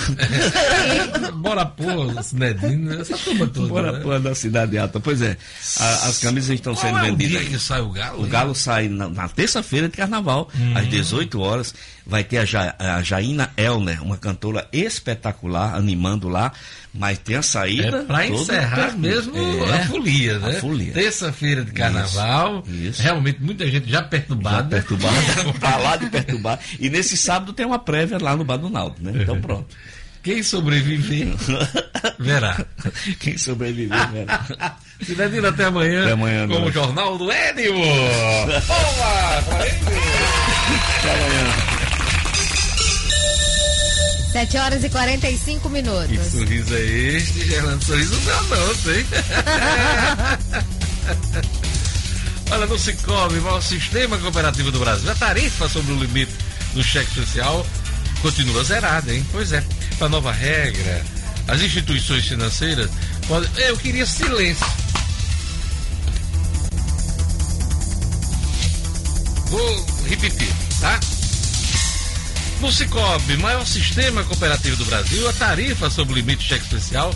<laughs> Bora Porra, Cinedino, essa turma toda. Bora né? Porra da Cidade Alta. Pois é, a, as camisas estão Qual sendo é vendidas. O dia que sai o Galo? O Galo sai na, na terça-feira de carnaval, Hum. às 18 horas. Vai ter a, ja, a Jaina Elner, uma cantora espetacular, animando lá. Mas tem a saída. É pra encerrar mesmo é, a folia, né? A folia. Terça-feira de carnaval. Isso, isso. Realmente muita gente já perturbada. Já perturbada. pra <laughs> lá de perturbar. E nesse sábado tem uma prévia lá no Bar do Naldo, né? Então pronto. Quem sobreviver, <laughs> verá. Quem sobreviver, verá. Cidadino, até amanhã. Até amanhã, Com o. Jornal do Édio. <laughs> Olá, Até amanhã. 7 horas e 45 minutos. Que sorriso é este, Gerlando? Sorriso não, não, sei. Olha, no Cicobi, o sistema cooperativo do Brasil, a tarifa sobre o limite do cheque social continua zerada, hein? Pois é. A nova regra, as instituições financeiras podem. Eu queria silêncio. Vou repetir, tá? No Cicobi, maior sistema cooperativo do Brasil, a tarifa sobre o limite de cheque especial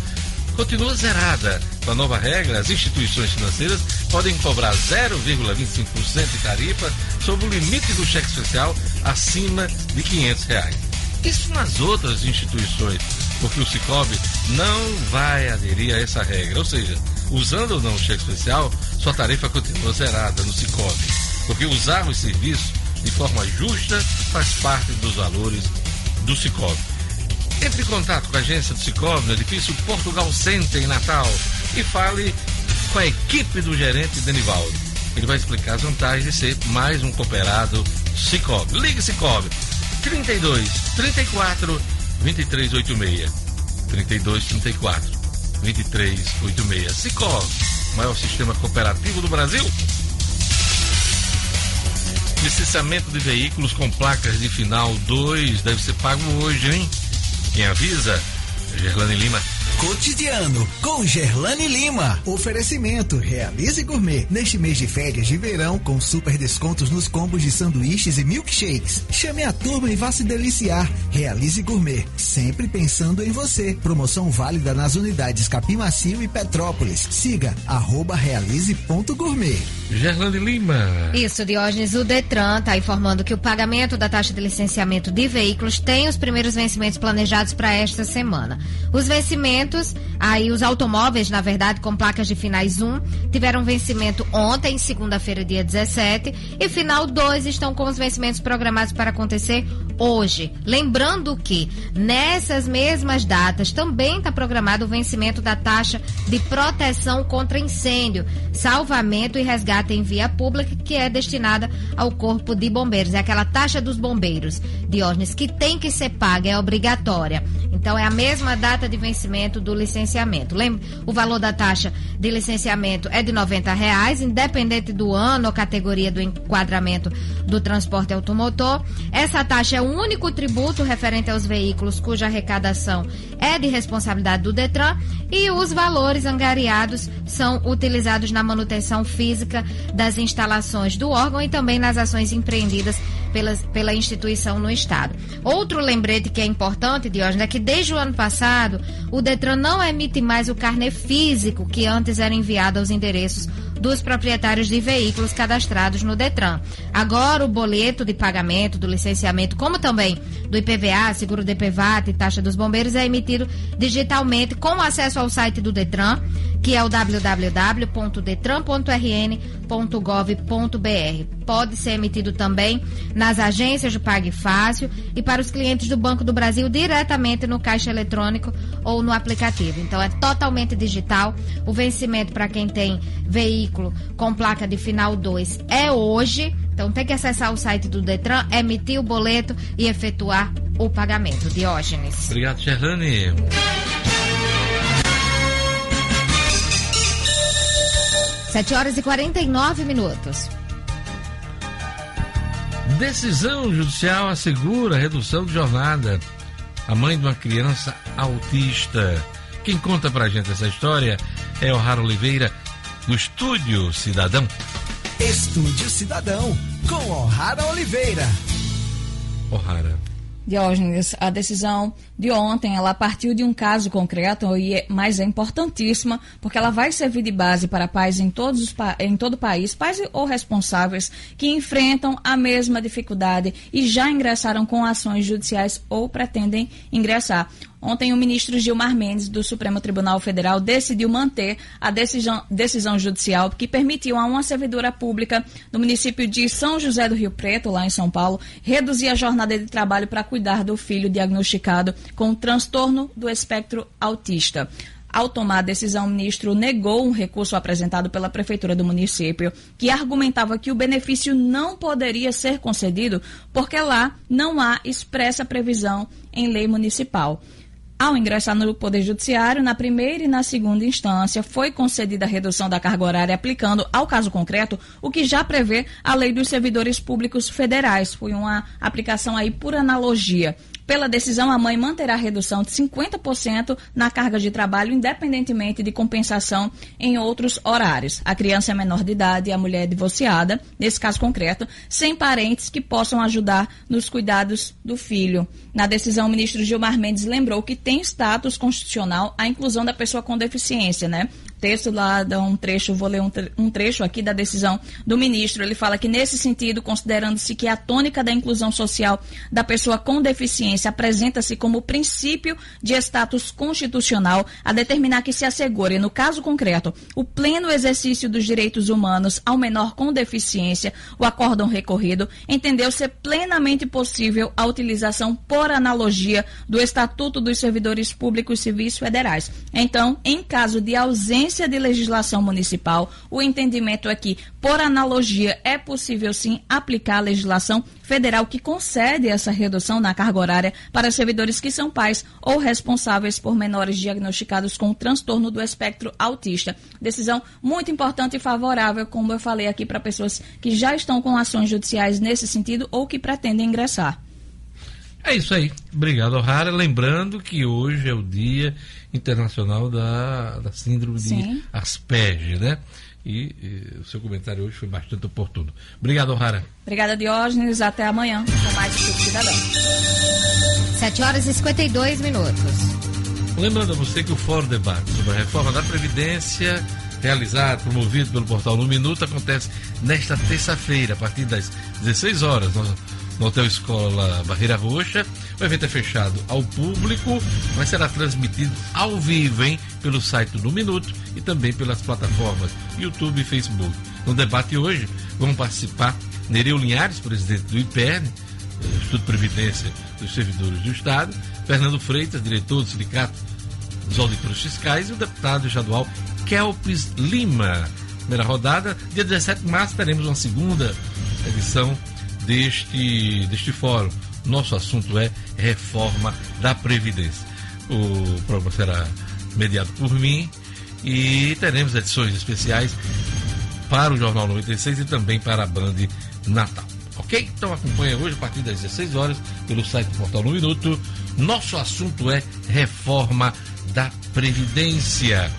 continua zerada. Com a nova regra, as instituições financeiras podem cobrar 0,25% de tarifa sobre o limite do cheque especial acima de 500 reais. Isso nas outras instituições, porque o Cicobi não vai aderir a essa regra. Ou seja, usando ou não o cheque especial, sua tarifa continua zerada no Cicobi. Porque usar os serviços de forma justa faz parte dos valores do Cicobi. Entre em contato com a agência do Cicobi no edifício Portugal Center em Natal e fale com a equipe do gerente Denivaldo. Ele vai explicar as vantagens de ser mais um cooperado Cicobi. Ligue Cicobi 32 34 2386 32 34 2386 Cicobi, maior sistema cooperativo do Brasil. Licenciamento de veículos com placas de final 2 deve ser pago hoje, hein? Quem avisa? Gerlane Lima. Cotidiano com Gerlane Lima. Oferecimento Realize Gourmet. Neste mês de férias de verão, com super descontos nos combos de sanduíches e milkshakes. Chame a turma e vá se deliciar. Realize Gourmet. Sempre pensando em você. Promoção válida nas unidades Capim Macio e Petrópolis. Siga arroba realize.gourmet. Gerlane Lima. Isso, Diógenes, o Detran está informando que o pagamento da taxa de licenciamento de veículos tem os primeiros vencimentos planejados para esta semana. Os vencimentos, aí os automóveis, na verdade, com placas de finais 1, tiveram vencimento ontem, segunda-feira, dia 17, e final 2 estão com os vencimentos programados para acontecer hoje. Lembrando que nessas mesmas datas também está programado o vencimento da taxa de proteção contra incêndio, salvamento e resgate em via pública que é destinada ao corpo de bombeiros. É aquela taxa dos bombeiros, Diógenes, que tem que ser paga, é obrigatória. Então é a mesma data de vencimento do licenciamento. Lembra? O valor da taxa de licenciamento é de R$ reais, independente do ano ou categoria do enquadramento do transporte automotor. Essa taxa é o único tributo referente aos veículos cuja arrecadação é de responsabilidade do Detran e os valores angariados são utilizados na manutenção física das instalações do órgão e também nas ações empreendidas pela, pela instituição no Estado. Outro lembrete que é importante, Diógenes, é que desde o ano passado o Detran não emite mais o carnê físico que antes era enviado aos endereços dos proprietários de veículos cadastrados no Detran. Agora, o boleto de pagamento do licenciamento, como também do IPVA, seguro DPVAT e taxa dos bombeiros, é emitido digitalmente com acesso ao site do Detran, que é o www.detran.rn.gov.br. Pode ser emitido também nas agências do Pague Fácil e para os clientes do Banco do Brasil diretamente no caixa eletrônico ou no aplicativo. Então é totalmente digital. O vencimento para quem tem veículo com placa de final 2 é hoje. Então tem que acessar o site do Detran, emitir o boleto e efetuar o pagamento. Diógenes. Obrigado, Gerlane. Sete horas e 49 minutos. Decisão judicial assegura redução de jornada. A mãe de uma criança autista. Quem conta pra gente essa história é o Raro Oliveira, do Estúdio Cidadão. Estúdio Cidadão, com O'Hara Oliveira. O'Hara. Diógenes, a decisão de ontem, ela partiu de um caso concreto, e é- mas é importantíssima, porque ela vai servir de base para pais em, todos os, em todo o país, pais ou responsáveis que enfrentam a mesma dificuldade e já ingressaram com ações judiciais ou pretendem ingressar. Ontem, o ministro Gilmar Mendes, do Supremo Tribunal Federal, decidiu manter a decisão, decisão judicial que permitiu a uma servidora pública do município de São José do Rio Preto, lá em São Paulo, reduzir a jornada de trabalho para cuidar do filho diagnosticado com transtorno do espectro autista. Ao tomar a decisão, o ministro negou um recurso apresentado pela prefeitura do município, que argumentava que o benefício não poderia ser concedido porque lá não há expressa previsão em lei municipal. Ao ingressar no Poder Judiciário, na primeira e na segunda instância, foi concedida a redução da carga horária aplicando ao caso concreto o que já prevê a Lei dos Servidores Públicos Federais. Foi uma aplicação aí por analogia. Pela decisão, a mãe manterá a redução de 50% na carga de trabalho, independentemente de compensação em outros horários. A criança é menor de idade e a mulher é divorciada, nesse caso concreto, sem parentes que possam ajudar nos cuidados do filho. Na decisão, o ministro Gilmar Mendes lembrou que tem status constitucional a inclusão da pessoa com deficiência, né? Texto lá dá um trecho, vou ler um, tre um, trecho aqui da decisão do ministro. Ele fala que, nesse sentido, considerando-se que a tônica da inclusão social da pessoa com deficiência apresenta-se como princípio de status constitucional a determinar que se assegure, no caso concreto, o pleno exercício dos direitos humanos ao menor com deficiência, o acórdão recorrido entendeu ser plenamente possível a utilização por analogia do Estatuto dos Servidores Públicos Civis Federais. Então, em caso de ausência ausência de legislação municipal, o entendimento é que, por analogia, é possível sim aplicar a legislação federal que concede essa redução na carga horária para servidores que são pais ou responsáveis por menores diagnosticados com transtorno do espectro autista. Decisão muito importante e favorável, como eu falei aqui, para pessoas que já estão com ações judiciais nesse sentido ou que pretendem ingressar. É isso aí. Obrigado, O'Hara. Lembrando que hoje é o Dia Internacional da, da Síndrome Sim. de Asperger, né? E, e, o seu comentário hoje foi bastante oportuno. Obrigado, O'Hara. Obrigada, Diógenes. Até amanhã com mais Instituto Cidadão. 7 horas e 52 minutos. Lembrando a você que o Fórum Debate sobre a reforma da Previdência, realizado, promovido pelo portal No Minuto, acontece nesta terça-feira, a partir das 16 horas. Nós no Hotel Escola Barreira Roxa. O evento é fechado ao público, mas será transmitido ao vivo, hein, pelo site do Minuto e também pelas plataformas YouTube e Facebook. No debate hoje, vão participar Nereu Linhares, presidente do IPERN, eh, Instituto de Previdência dos Servidores do Estado, Fernando Freitas, diretor do Sindicato dos Auditores Fiscais, e o deputado estadual Kelpis Lima. Primeira rodada, dia 17 de março, teremos uma segunda edição deste, deste fórum. Nosso assunto é reforma da Previdência. O programa será mediado por mim e teremos edições especiais para o Jornal 96 e também para a Band Natal. Ok? Então acompanha hoje a partir das 16 horas pelo site do Portal No Minuto. Nosso assunto é reforma da Previdência.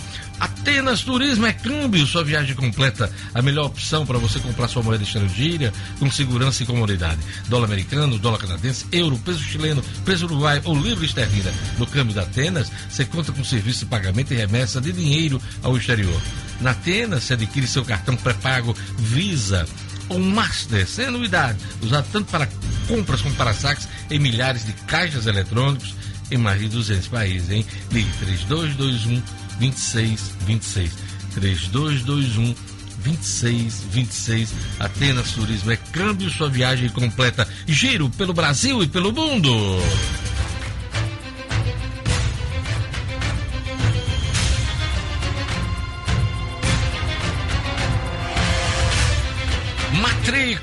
Atenas Turismo é câmbio, sua viagem completa. A melhor opção para você comprar sua moeda estrangeira com segurança e comodidade. Dólar americano, dólar canadense, euro, peso chileno, peso uruguai ou livre esterlina. No câmbio da Atenas, você conta com serviço de pagamento e remessa de dinheiro ao exterior. Na Atenas, você adquire seu cartão pré-pago Visa ou Master, sem anuidade, usado tanto para compras como para saques em milhares de caixas eletrônicos em mais de 200 países, hein? Ligue 3221 2626. 3221 2626. Atenas Turismo é câmbio sua viagem completa. Giro pelo Brasil e pelo mundo.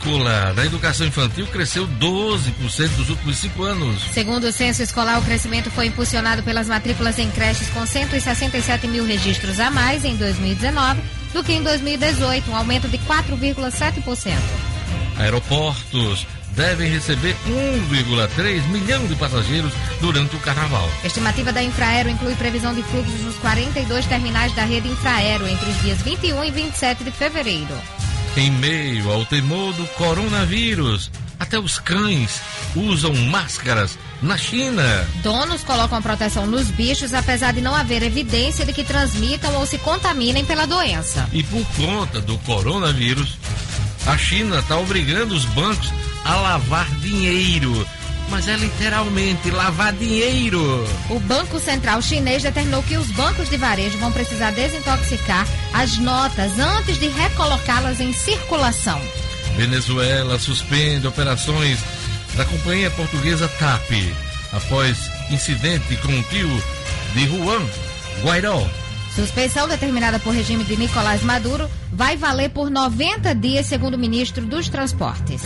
Matrícula da educação infantil cresceu 12% nos últimos cinco anos. Segundo o censo escolar, o crescimento foi impulsionado pelas matrículas em creches com 167 mil registros a mais em 2019 do que em 2018, um aumento de 4,7%. Aeroportos devem receber 1,3 milhão de passageiros durante o carnaval. Estimativa da Infraero inclui previsão de fluxos nos 42 terminais da rede Infraero entre os dias 21 e 27 de fevereiro. Em meio ao temor do coronavírus, até os cães usam máscaras na China. Donos colocam proteção nos bichos, apesar de não haver evidência de que transmitam ou se contaminem pela doença. E por conta do coronavírus, a China está obrigando os bancos a lavar dinheiro mas é literalmente lavar dinheiro. O Banco Central Chinês determinou que os bancos de varejo vão precisar desintoxicar as notas antes de recolocá-las em circulação. Venezuela suspende operações da companhia portuguesa TAP após incidente com o tio de Juan Guaidó. Suspensão determinada por regime de Nicolás Maduro vai valer por 90 dias, segundo o ministro dos Transportes.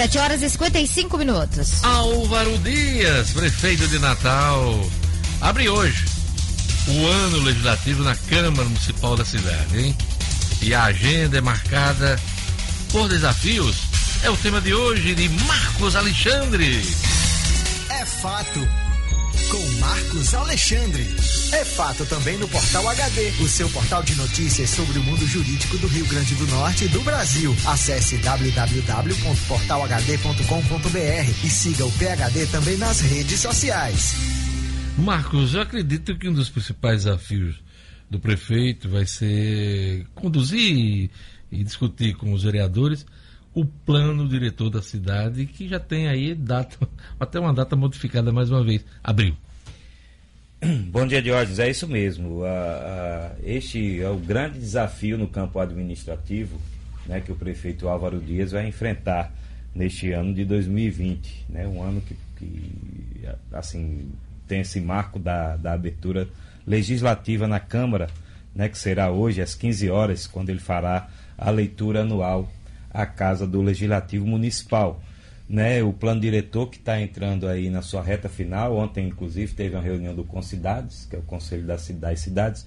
Sete horas e 55 minutos. Álvaro Dias, prefeito de Natal, abre hoje o ano legislativo na Câmara Municipal da cidade, hein? E a agenda é marcada por desafios. É o tema de hoje de Marcos Alexandre. É fato com Marcos Alexandre. É fato também no Portal HD, o seu portal de notícias sobre o mundo jurídico do Rio Grande do Norte e do Brasil. Acesse www.portalhd.com.br e siga o PHD também nas redes sociais. Marcos, eu acredito que um dos principais desafios do prefeito vai ser conduzir e discutir com os vereadores o plano diretor da cidade, que já tem aí data, <laughs> até uma data modificada mais uma vez, abril. <clears throat> Bom dia, Diógenes. É isso mesmo. este é o grande desafio no campo administrativo né, que o prefeito Álvaro Dias vai enfrentar neste ano de 2020, né, um ano que, que assim tem esse marco da, da abertura legislativa na Câmara, né, que será hoje às 15 horas, quando ele fará a leitura anual à Casa do Legislativo Municipal. Né, o plano diretor que está entrando aí na sua reta final, ontem inclusive teve uma reunião do Concidades, que é o Conselho das Cidades,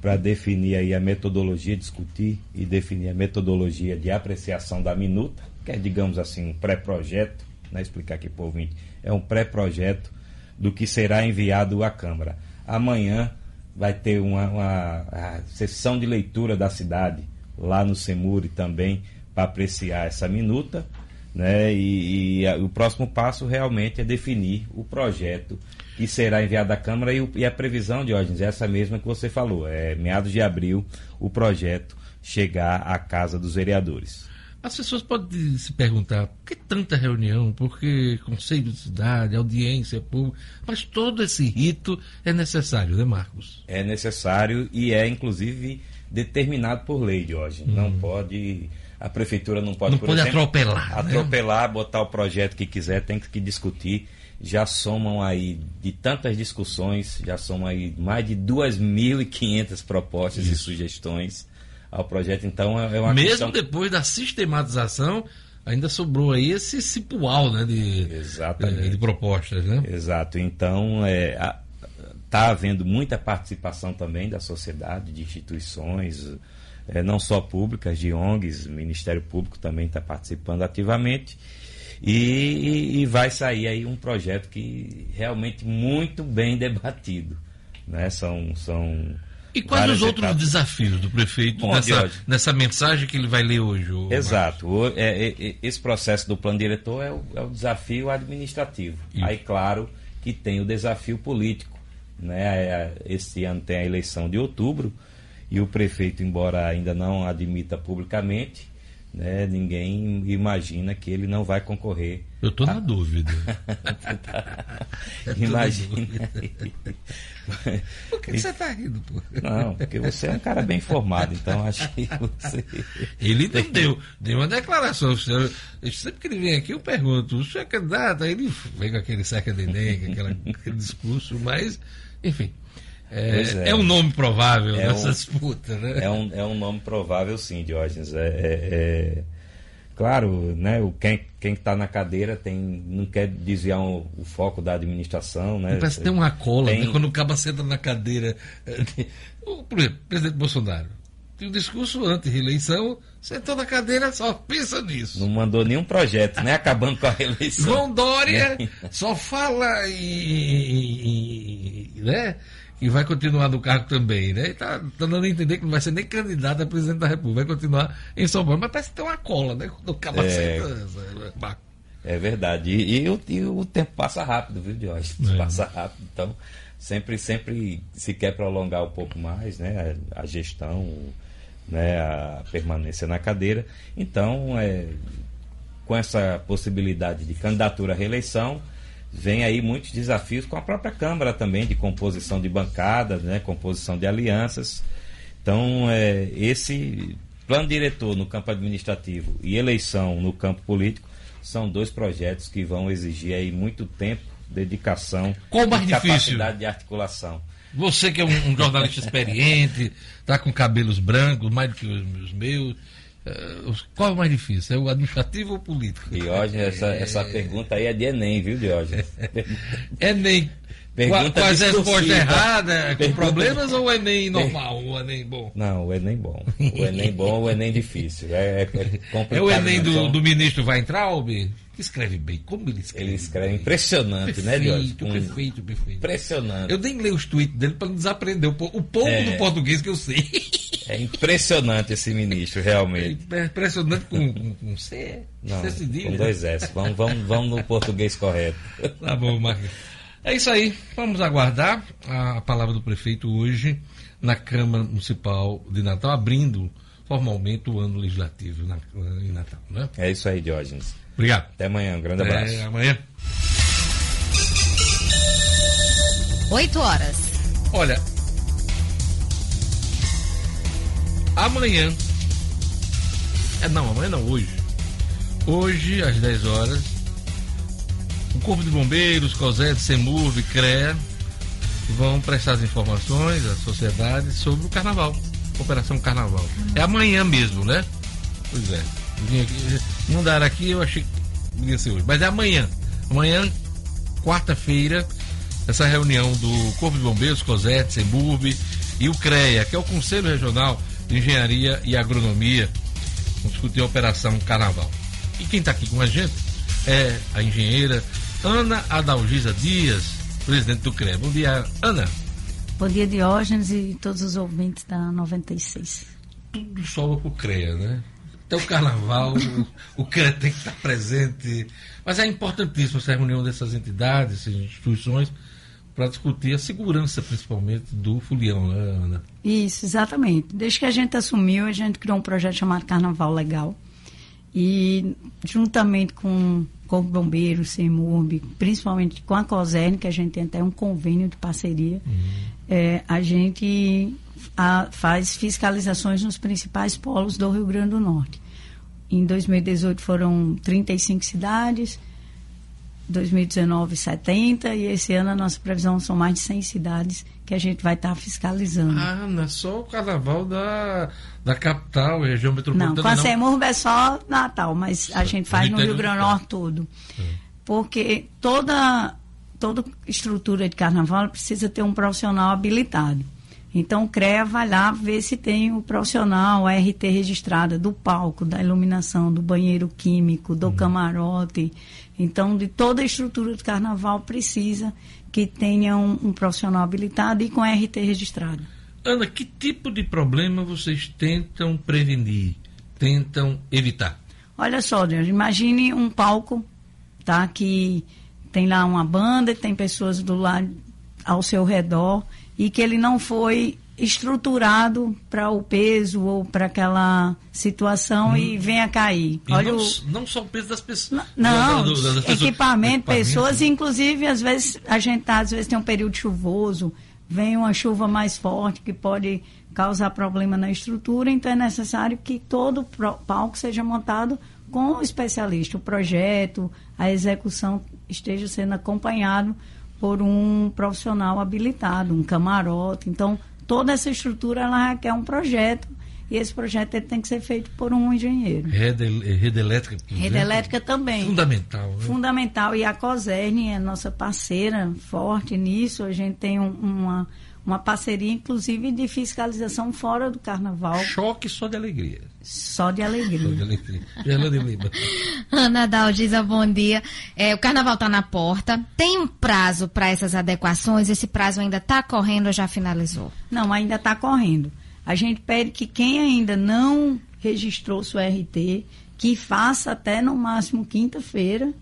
para definir aí a metodologia, discutir e definir a metodologia de apreciação da minuta, que é, digamos assim, um pré-projeto, né, explicar aqui para o ouvinte, é um pré-projeto do que será enviado à Câmara. Amanhã vai ter uma, uma sessão de leitura da cidade, lá no Semuri também, para apreciar essa minuta. Né? E, e a, o próximo passo realmente é definir o projeto que será enviado à Câmara e, o, e a previsão, Diógenes, é essa mesma que você falou. É meados de abril o projeto chegar à Casa dos Vereadores. As pessoas podem se perguntar por que tanta reunião, por que conselho de cidade, audiência pública, mas todo esse rito é necessário, né, Marcos? É necessário e é, inclusive, determinado por lei, Diógenes. Hum. Não pode. A prefeitura não pode, não pode exemplo, atropelar. Né? Atropelar, né? botar o projeto que quiser, tem que discutir. Já somam aí, de tantas discussões, já somam aí mais de 2.500 propostas Isso. e sugestões ao projeto. Então é uma Mesmo questão... depois da sistematização, ainda sobrou aí esse cipual né, de, Exatamente. de propostas. Né? Exato. Então é, está havendo muita participação também da sociedade, de instituições, é, não só públicas, de ONGs, o Ministério Público também está participando ativamente. E, e, vai sair aí um projeto que realmente muito bem <laughs> debatido. Né? São, são e quais os outros etapas. desafios do prefeito Bom, nessa, nessa, mensagem que ele vai ler hoje? Exato. O, é, é, esse processo do plano diretor é o, é o desafio administrativo. Isso. Aí, claro, que tem o desafio político. Né? É, esse ano tem a eleição de outubro e o prefeito, embora ainda não admita publicamente, né, ninguém imagina que ele não vai concorrer. Eu estou na dúvida. <laughs> Imagina. Por que, você está rindo, pô? Não, porque você é um cara bem informado, então acho que você. Ele não deu, deu uma declaração. sempre que ele vem aqui, eu pergunto: o senhor é candidato? Aí ele vem com aquele seca de Enem, aquele discurso, mas, enfim. É, é. é, um nome provável é nessa um, disputa, né? É um, é um nome provável, sim, Diógenes. É, é, é claro, né, o, quem quem está na cadeira tem, não quer desviar o, o foco da administração. Né? Parece que tem uma cola, tem... né? quando o cabo senta na cadeira. <laughs> Por exemplo, o presidente Bolsonaro tem um discurso anti-reeleição, sentou na cadeira, só pensa nisso. Não mandou nenhum projeto, né? Acabando com a reeleição. João Dória <laughs> só fala e, né? E vai continuar no cargo também, né? Está tá dando a entender que não vai ser nem candidato a presidente da República, vai continuar em São Paulo, mas parece que tem uma cola, né? Do é, é verdade. E, e, o, e, o, tempo passa rápido, viu, Diógenes? É. Passa rápido. Então, sempre, sempre se quer prolongar um pouco mais, né? A, a gestão, né? a permanência na cadeira. Então, é, com essa possibilidade de candidatura à reeleição, vem aí muitos desafios com a própria Câmara também, de composição de bancadas, né, composição de alianças. Então, é, esse plano diretor no campo administrativo e eleição no campo político são dois projetos que vão exigir aí muito tempo, dedicação Qual mais e capacidade de articulação. Você que é um, um jornalista experiente, está com cabelos brancos, mais do que os meus, qual é o mais difícil? É o administrativo ou o político? Diógenes, essa, é... essa pergunta aí é de Enem, viu, Diógenes? <laughs> Enem. Pergunta Quais as respostas erradas, com problemas ou o Enem normal, o Enem bom? Não, o Enem bom. O Enem bom ou o Enem difícil. É, é, é o Enem do, então... do ministro Weintraub? escreve bem. Como ele escreve? Ele escreve impressionante, perfeito, né, Diógenes? Perfeito, perfeito. Impressionante. Eu nem leio os tweets dele para desaprender o, o pouco é... do português que eu sei. <laughs> É impressionante esse ministro, realmente. É impressionante com, com, com C, Não, C cedilha. com dois S. Vamos, vamos, vamos no português correto. Tá bom, Marcos. É isso aí. Vamos aguardar a palavra do prefeito hoje na Câmara Municipal de Natal, abrindo formalmente o ano legislativo na, em Natal. Né? É isso aí, Diógenes. Obrigado. Até amanhã. Um grande abraço. Até amanhã. 8 horas. Olha, amanhã é, não, amanhã não, hoje. Hoje, às 10 horas, o Corpo de Bombeiros, COSET, CEMURV, CREA vão prestar as informações à sociedade sobre o carnaval. Operação Carnaval. É amanhã mesmo, né? Pois é. Não dar aqui, eu achei que ia ser hoje. Mas é amanhã. Amanhã, quarta-feira, essa reunião do Corpo de Bombeiros, COSET, CEMURB e o CREA, que é o Conselho Regional de Engenharia e Agronomia, vão discutir a Operação Carnaval. E quem está aqui com a gente é a engenheira Ana Adalgisa Dias, presidente do CREA. Bom dia, Ana. Bom dia, Diógenes e todos os ouvintes da 96. Tudo sobra para o CREA, né? Até o carnaval, o, <laughs> o CREA tem que estar presente. Mas é importantíssima essa reunião dessas entidades, essas instituições, para discutir a segurança, principalmente, do fulião, né, Ana? Isso, exatamente. Desde que a gente assumiu, a gente criou um projeto chamado Carnaval Legal. E, juntamente com Corpo Bombeiro, CEMURB, principalmente com a COSERN, que a gente tem até um convênio de parceria, uhum. é, a gente a, faz fiscalizações nos principais polos do Rio Grande do Norte. Em 2018 foram 35 cidades, 2019 70 e esse ano a nossa previsão são mais de 100 cidades que a gente vai estar tá fiscalizando. Ah, não é só o carnaval da, da capital, região metropolitana. Não, com a CEMURB é só Natal, mas a gente faz no Rio Grande do Norte todo. É. Porque toda, toda estrutura de carnaval precisa ter um profissional habilitado. Então o CREA vai lá ver se tem o profissional, a RT registrada do palco, da iluminação, do banheiro químico, do uhum. camarote. Então, de toda a estrutura do carnaval precisa que tenha um, um profissional habilitado e com RT registrado. Ana, que tipo de problema vocês tentam prevenir, tentam evitar? Olha só, Deus, imagine um palco, tá? Que tem lá uma banda, tem pessoas do lado ao seu redor e que ele não foi estruturado para o peso ou para aquela situação hum. e venha cair. E Olha não, o... não só o peso das pessoas. Não, das, das pessoas, equipamento, pessoas, inclusive às vezes a gente tá, às vezes tem um período chuvoso, vem uma chuva mais forte que pode causar problema na estrutura, então é necessário que todo o palco seja montado com o especialista, o projeto, a execução esteja sendo acompanhado por um profissional habilitado, um camarote. Então, toda essa estrutura ela requer um projeto e esse projeto tem que ser feito por um engenheiro. Rede, rede elétrica, Rede exemplo, elétrica também. Fundamental. Né? Fundamental. E a COSERN é nossa parceira forte nisso. A gente tem um, uma, uma parceria, inclusive, de fiscalização fora do carnaval. Choque só de alegria. Só de alegria. Só de alegria. <laughs> Ana Dalgisa, bom dia. É, o carnaval está na porta. Tem um prazo para essas adequações? Esse prazo ainda está correndo ou já finalizou? Não, ainda está correndo. A gente pede que quem ainda não registrou sua RT, que faça até no máximo quinta-feira.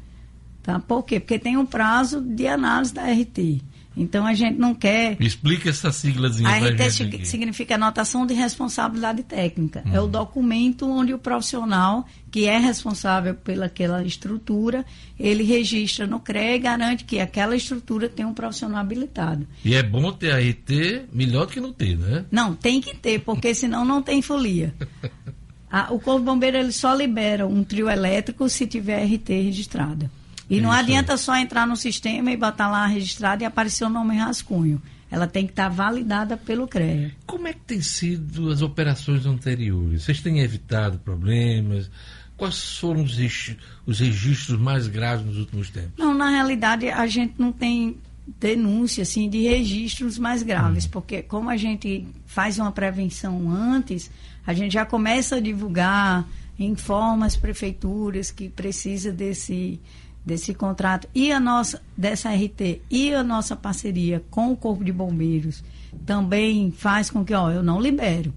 Tá? Por quê? Porque tem um prazo de análise da RT. Então a gente não quer. Explica essa siglazinha. A RT significa anotação de responsabilidade técnica. É o uhum. documento onde o profissional que é responsável pelaquela estrutura, ele registra no CRE e garante que aquela estrutura tem um profissional habilitado. E é bom ter a RT melhor do que não ter, né? Não, tem que ter, porque senão não tem folia. <laughs> o Corpo Bombeiro ele só libera um trio elétrico se tiver RT registrada. E não adianta só entrar no sistema e botar lá registrado e aparecer o nome em rascunho. Ela tem que estar validada pelo CREA. Como é que tem sido as operações anteriores? Vocês têm evitado problemas? Quais foram os, os registros mais graves nos últimos tempos? Não, na realidade a gente não tem denúncia assim de registros mais graves, hum. porque como a gente faz uma prevenção antes, a gente já começa a divulgar, informa as prefeituras que precisa desse desse contrato e a nossa dessa RT e a nossa parceria com o Corpo de Bombeiros também faz com que, ó, eu não libero.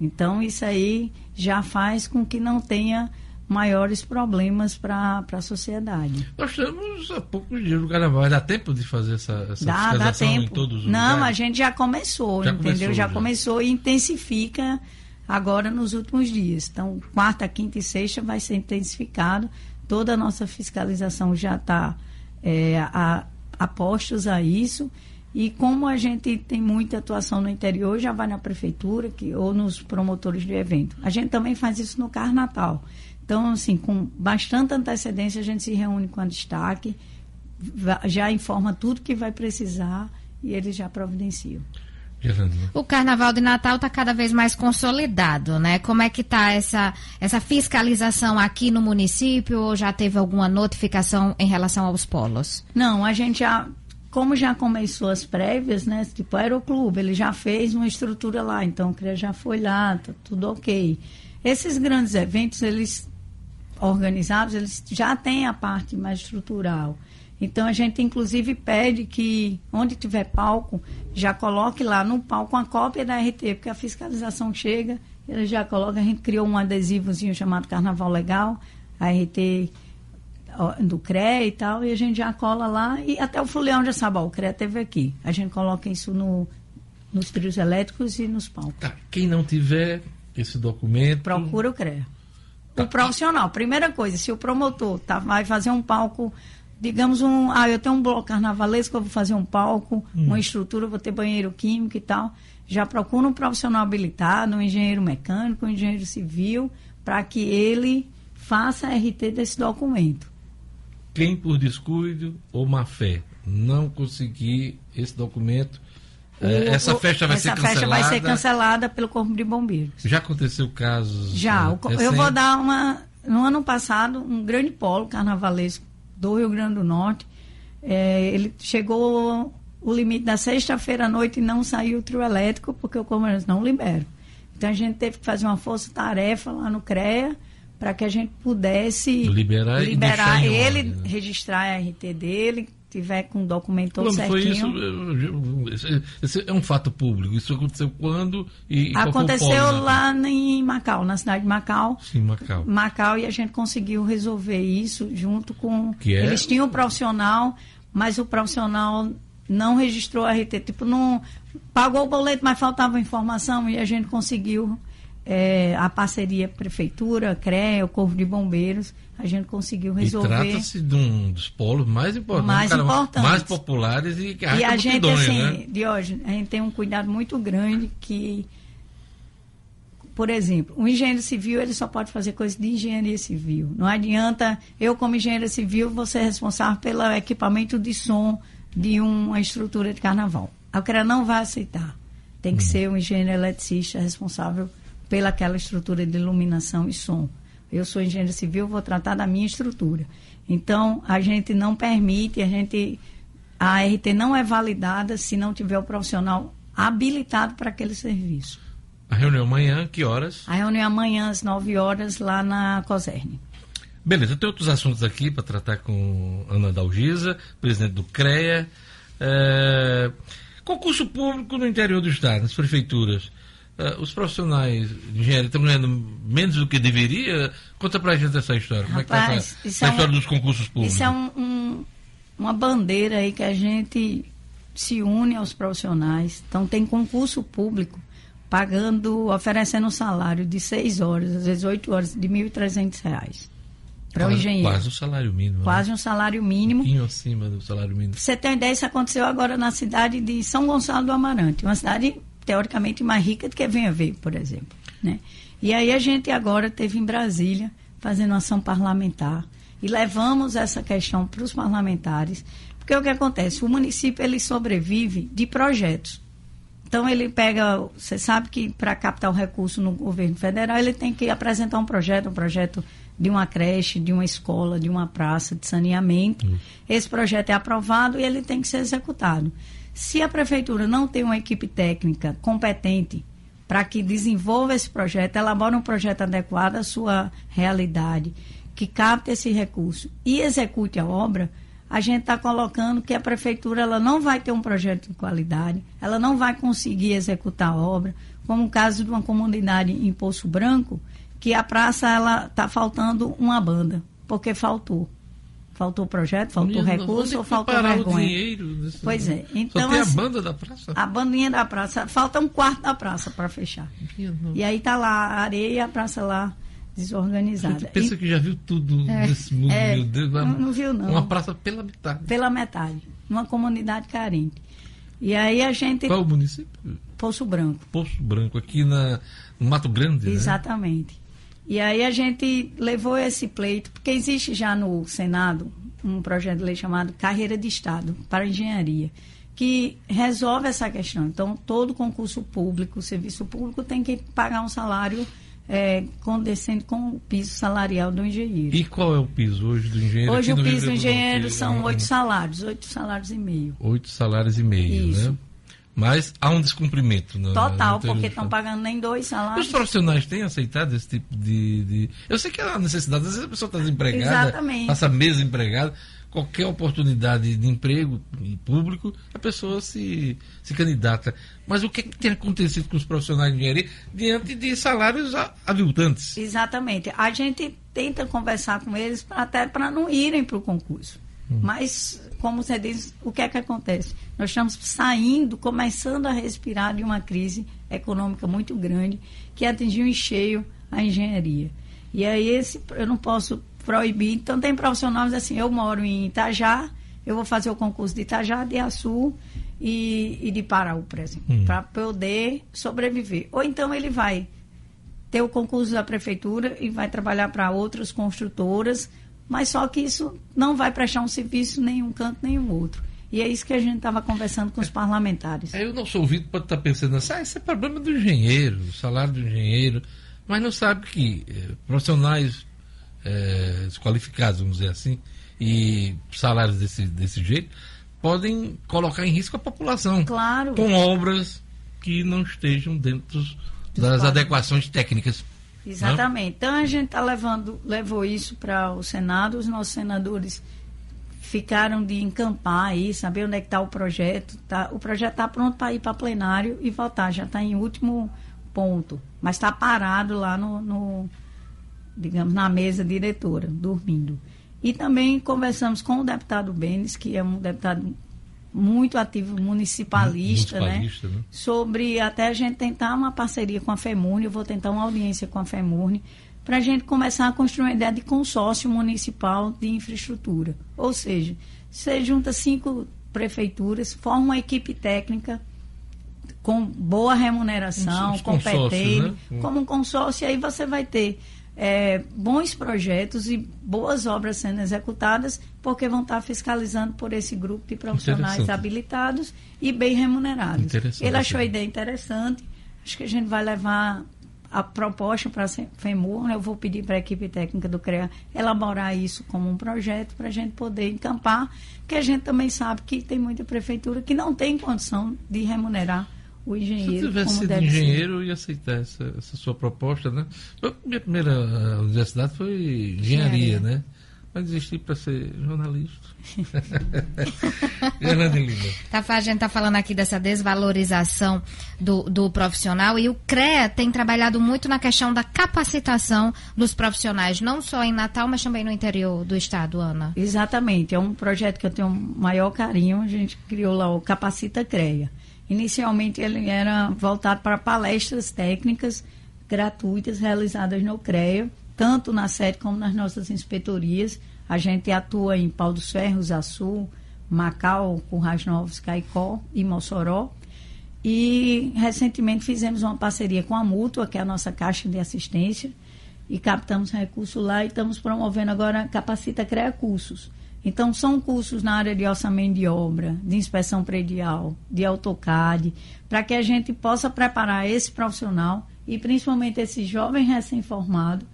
Então isso aí já faz com que não tenha maiores problemas para a sociedade. Nós temos há poucos dias no carnaval, dá tempo de fazer essa, essa dá, dá tempo. em todos os Não, lugares? a gente já começou, já entendeu? Começou, já, já começou e intensifica agora nos últimos dias. Então, quarta, quinta e sexta vai ser intensificado toda a nossa fiscalização já está é, a, a postos a isso E como a gente tem muita atuação no interior, já vai na prefeitura que, ou nos promotores de evento. A gente também faz isso no Carnatal. Então, assim, com bastante antecedência, a gente se reúne com a destaque, já informa tudo que vai precisar e eles já providenciam. O Carnaval de Natal está cada vez mais consolidado, né? Como é que está essa, essa fiscalização aqui no município? Ou já teve alguma notificação em relação aos polos? Não, a gente já, como já começou as prévias, né? Tipo, o Aeroclube, ele já fez uma estrutura lá, então o CREA já foi lá, tá tudo ok. Esses grandes eventos, eles organizados, eles já têm a parte mais estrutural. Então a gente inclusive pede que onde tiver palco, já coloque lá no palco uma cópia da RT, porque a fiscalização chega, ele já coloca, a gente criou um adesivozinho chamado Carnaval Legal, a RT do CRE e tal, e a gente já cola lá e até o Fuleão já sabe, ó, o CRE teve aqui. A gente coloca isso no, nos trios elétricos e nos palcos. Tá. Quem não tiver esse documento. Procura o CREA. Tá. O profissional, primeira coisa, se o promotor tá, vai fazer um palco digamos um, ah, eu tenho um bloco carnavalesco, eu vou fazer um palco, hum. uma estrutura, vou ter banheiro químico e tal. Já procura um profissional habilitado, um engenheiro mecânico, um engenheiro civil, para que ele faça a RT desse documento. Quem por descuido ou má fé não conseguir esse documento, o, é, essa festa vai ser cancelada. Essa festa vai ser cancelada pelo Corpo de Bombeiros. Já aconteceu casos? Já. É, eu vou dar uma. No ano passado, um grande polo carnavalesco do Rio Grande do Norte. É, ele chegou o limite da sexta-feira à noite e não saiu o trio elétrico porque o comércio não libera. Então a gente teve que fazer uma força-tarefa lá no CREA para que a gente pudesse liberar, liberar ele, ordem, né? registrar a RT dele, tiver com o documento todo certinho. Foi isso, esse é um fato público. Isso aconteceu quando e aconteceu lá em Macau, na cidade de Macau. Sim, Macau. Macau e a gente conseguiu resolver isso junto com que é? eles tinham um profissional, mas o profissional não registrou a RT, tipo não pagou o boleto, mas faltava informação e a gente conseguiu é, a parceria Prefeitura, CREA, o Corpo de Bombeiros, a gente conseguiu resolver. Trata-se de um dos polos mais importantes, mais, cara, importantes. mais populares e que E a gente, assim, né? de hoje, a gente tem um cuidado muito grande que, por exemplo, o engenheiro civil ele só pode fazer coisa de engenharia civil. Não adianta eu, como engenheiro civil, vou ser responsável pelo equipamento de som de uma estrutura de carnaval. A CREA não vai aceitar. Tem que hum. ser o engenheiro eletricista responsável pelaquela estrutura de iluminação e som. Eu sou engenheiro civil, vou tratar da minha estrutura. Então, a gente não permite, a gente a RT não é validada se não tiver o profissional habilitado para aquele serviço. A reunião amanhã, que horas? A reunião amanhã às 9 horas lá na COSERN. Beleza, tem outros assuntos aqui para tratar com Ana Dalgisa, presidente do CREA. É... Concurso público no interior do estado, nas prefeituras. Uh, os profissionais de engenharia estão ganhando menos do que deveria? Conta pra gente essa história. Rapaz, Como é que tá essa, essa é história um, dos concursos públicos? Isso é um, um, uma bandeira aí que a gente se une aos profissionais. Então tem concurso público pagando, oferecendo um salário de seis horas, às vezes oito horas, de R$ 1.300 para o engenheiro. Quase um salário mínimo. Né? Quase né? um salário mínimo. Um pouquinho acima do salário mínimo. Você tem ideia, isso aconteceu agora na cidade de São Gonçalo do Amarante, uma cidade teoricamente mais rica do que Venha Ver, por exemplo. Né? E aí a gente agora teve em Brasília fazendo ação parlamentar e levamos essa questão para os parlamentares, porque o que acontece? O município ele sobrevive de projetos. Então ele pega, você sabe que para captar o recurso no governo federal ele tem que apresentar um projeto, um projeto de uma creche, de uma escola, de uma praça, de saneamento. Hum. Esse projeto é aprovado e ele tem que ser executado. Se a prefeitura não tem uma equipe técnica competente para que desenvolva esse projeto, elabore um projeto adequado à sua realidade, que capte esse recurso e execute a obra, a gente está colocando que a prefeitura ela não vai ter um projeto de qualidade, ela não vai conseguir executar a obra, como o caso de uma comunidade em Poço Branco, que a praça ela está faltando uma banda, porque faltou. Faltou projeto, faltou recurso ou faltou vergonha? O dinheiro. Pois é. Então, Só tem assim, a banda da praça? A bandinha da praça. Falta um quarto da praça para fechar. E aí tá lá a areia e a praça lá desorganizada. Você pensa e... que já viu tudo é, nesse mundo, é, meu Deus. Não, não, viu, não. Uma praça pela metade. Pela metade. Numa comunidade carente. E aí a gente. Qual o município? Poço Branco. Poço Branco, aqui na, no Mato Grande, né? E aí a gente levou esse pleito, porque existe já no Senado um projeto de lei chamado Carreira de Estado para Engenharia, que resolve essa questão. Então, todo concurso público, serviço público, tem que pagar um salário é, com o piso salarial do engenheiro. E qual é o piso hoje do engenheiro? Hoje o piso do engenheiro são é, oito salários, oito salários e meio. Oito salários e meio, Isso. né? Mas há um descumprimento. No, Total, no porque interior estão do pagando nem dois salários. Os profissionais têm aceitado esse tipo de, de- Eu sei que há necessidade, às vezes a pessoa está desempregada, Exatamente. passa meses empregada, qualquer oportunidade de emprego em público, a pessoa se, se candidata. Mas o que, é que tem acontecido com os profissionais de engenharia diante de salários aviltantes? Exatamente. A gente tenta conversar com eles pra, até para não irem para o concurso. Mas, como você diz, o que é que acontece? Nós estamos saindo, começando a respirar de uma crise econômica muito grande que atingiu em cheio a engenharia. E aí esse eu não posso proibir. Então tem profissionais assim, eu moro em Itajá, eu vou fazer o concurso de Itajá, de Açu e, e de Paraú, por exemplo, Hum. para poder sobreviver. Ou então ele vai ter o concurso da prefeitura e vai trabalhar para outras construtoras, mas só que isso não vai prestar um serviço nenhum canto nenhum outro. E é isso que a gente estava conversando com os parlamentares. Aí o nosso ouvido pode estar pensando assim, ah, isso é problema do engenheiro, o salário do engenheiro, mas não sabe que eh, profissionais eh, desqualificados, vamos dizer assim, e salários desse, desse jeito, podem colocar em risco a população. Claro. Com obras que não estejam dentro das padrões. adequações técnicas. Exatamente. Então a gente tá levando, levou isso para o Senado, os nossos senadores ficaram de encampar aí, saber onde é que está o projeto. Tá, o projeto está pronto para ir para plenário e votar, já está em último ponto. Mas está parado lá no, no, digamos, na mesa diretora, dormindo. E também conversamos com o deputado Benes, que é um deputado muito ativo municipalista, Municipalista, né? né? Sobre até a gente tentar uma parceria com a FEMURNE, eu vou tentar uma audiência com a FEMURNE, para a gente começar a construir uma ideia de consórcio municipal de infraestrutura. Ou seja, você junta cinco prefeituras, forma uma equipe técnica com boa remuneração, competente, né? como um consórcio, aí você vai ter é, bons projetos e boas obras sendo executadas, porque vão estar fiscalizando por esse grupo de profissionais habilitados e bem remunerados. Ele achou a ideia interessante, acho que a gente vai levar a proposta para a FEMUR, né? eu vou pedir para a equipe técnica do CREA elaborar isso como um projeto para a gente poder encampar, porque a gente também sabe que tem muita prefeitura que não tem condição de remunerar o Se eu engenheiro tivesse como sido deve ser. engenheiro, eu ia aceitar essa, essa sua proposta, né? Minha primeira universidade foi engenharia, Engenharia. né? Mas desisti para ser jornalista. <laughs> Tá, a gente está falando aqui dessa desvalorização do, do profissional e o CREA tem trabalhado muito na questão da capacitação dos profissionais, não só em Natal, mas também no interior do estado, Ana. Exatamente, é um projeto que eu tenho um maior carinho. A gente criou lá o Capacita CREA. Inicialmente ele era voltado para palestras técnicas gratuitas realizadas no CREA, tanto na sede como nas nossas inspetorias. A gente atua em Pau dos Ferros, Açu, Macau, Currais Novos, Caicó e Mossoró. E recentemente fizemos uma parceria com a Mútua, que é a nossa caixa de assistência, e captamos recursos lá e estamos promovendo agora Capacita CREA Cursos. Então, são cursos na área de orçamento de obra, de inspeção predial, de AutoCAD, para que a gente possa preparar esse profissional e principalmente esse jovem recém-formado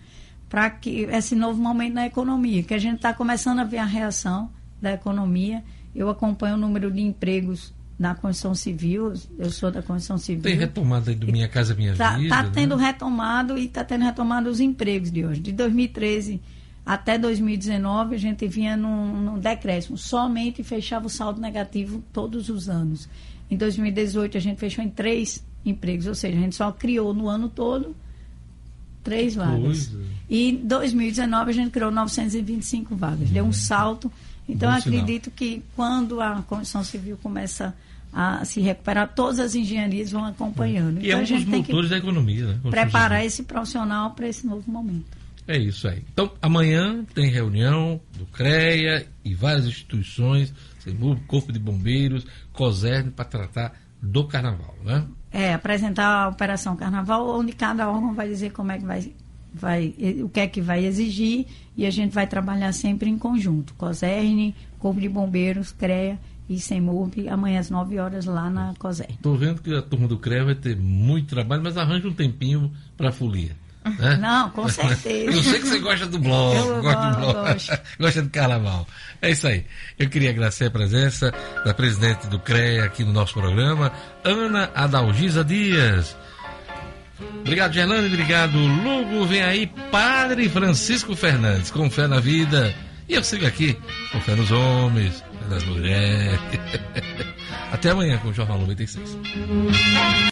para que esse novo momento na economia, que a gente está começando a ver a reação da economia. Eu acompanho o número de empregos na construção civil, eu sou da construção civil. Tem retomada aí do Minha Casa Minha Está Vida. né? tendo retomado e está tendo retomado os empregos de hoje. De 2013 até 2019, a gente vinha num, num decréscimo. Somente fechava o saldo negativo todos os anos. Em 2018, a gente fechou em três empregos, ou seja, a gente só criou no ano todo três vagas. coisa. E em 2019, a gente criou 925 vagas. Deu um salto. Então, Bom eu sinal. acredito que quando a construção civil começa a se recuperar, todas as engenharias vão acompanhando. E é então, um a gente dos tem que motores da economia, né? preparar esse profissional para esse novo momento. É isso aí. Então, amanhã tem reunião do CREA e várias instituições, CEMUB, Corpo de Bombeiros, COSERN, para tratar do carnaval, né? É, apresentar a Operação Carnaval, onde cada órgão vai dizer como é que vai, vai o que é que vai exigir e a gente vai trabalhar sempre em conjunto. COSERN, Corpo de Bombeiros, CREA e CEMUB, amanhã às 9 horas lá na COSERN. Estou vendo que a turma do CREA vai ter muito trabalho, mas arranja um tempinho para a folia. Né? Não, com certeza. Eu sei que você gosta do bloco, Eu gosta do bloco, gosto. <laughs> gosta do carnaval. É isso aí. Eu queria agradecer a presença da presidente do CREA aqui no nosso programa, Ana Adalgisa Dias. Obrigado, Gerlane. Obrigado, Lugo. Vem aí, Padre Francisco Fernandes, com fé na vida. E eu sigo aqui, com fé nos homens, fé nas mulheres. <laughs> Até amanhã com o Jornal 96.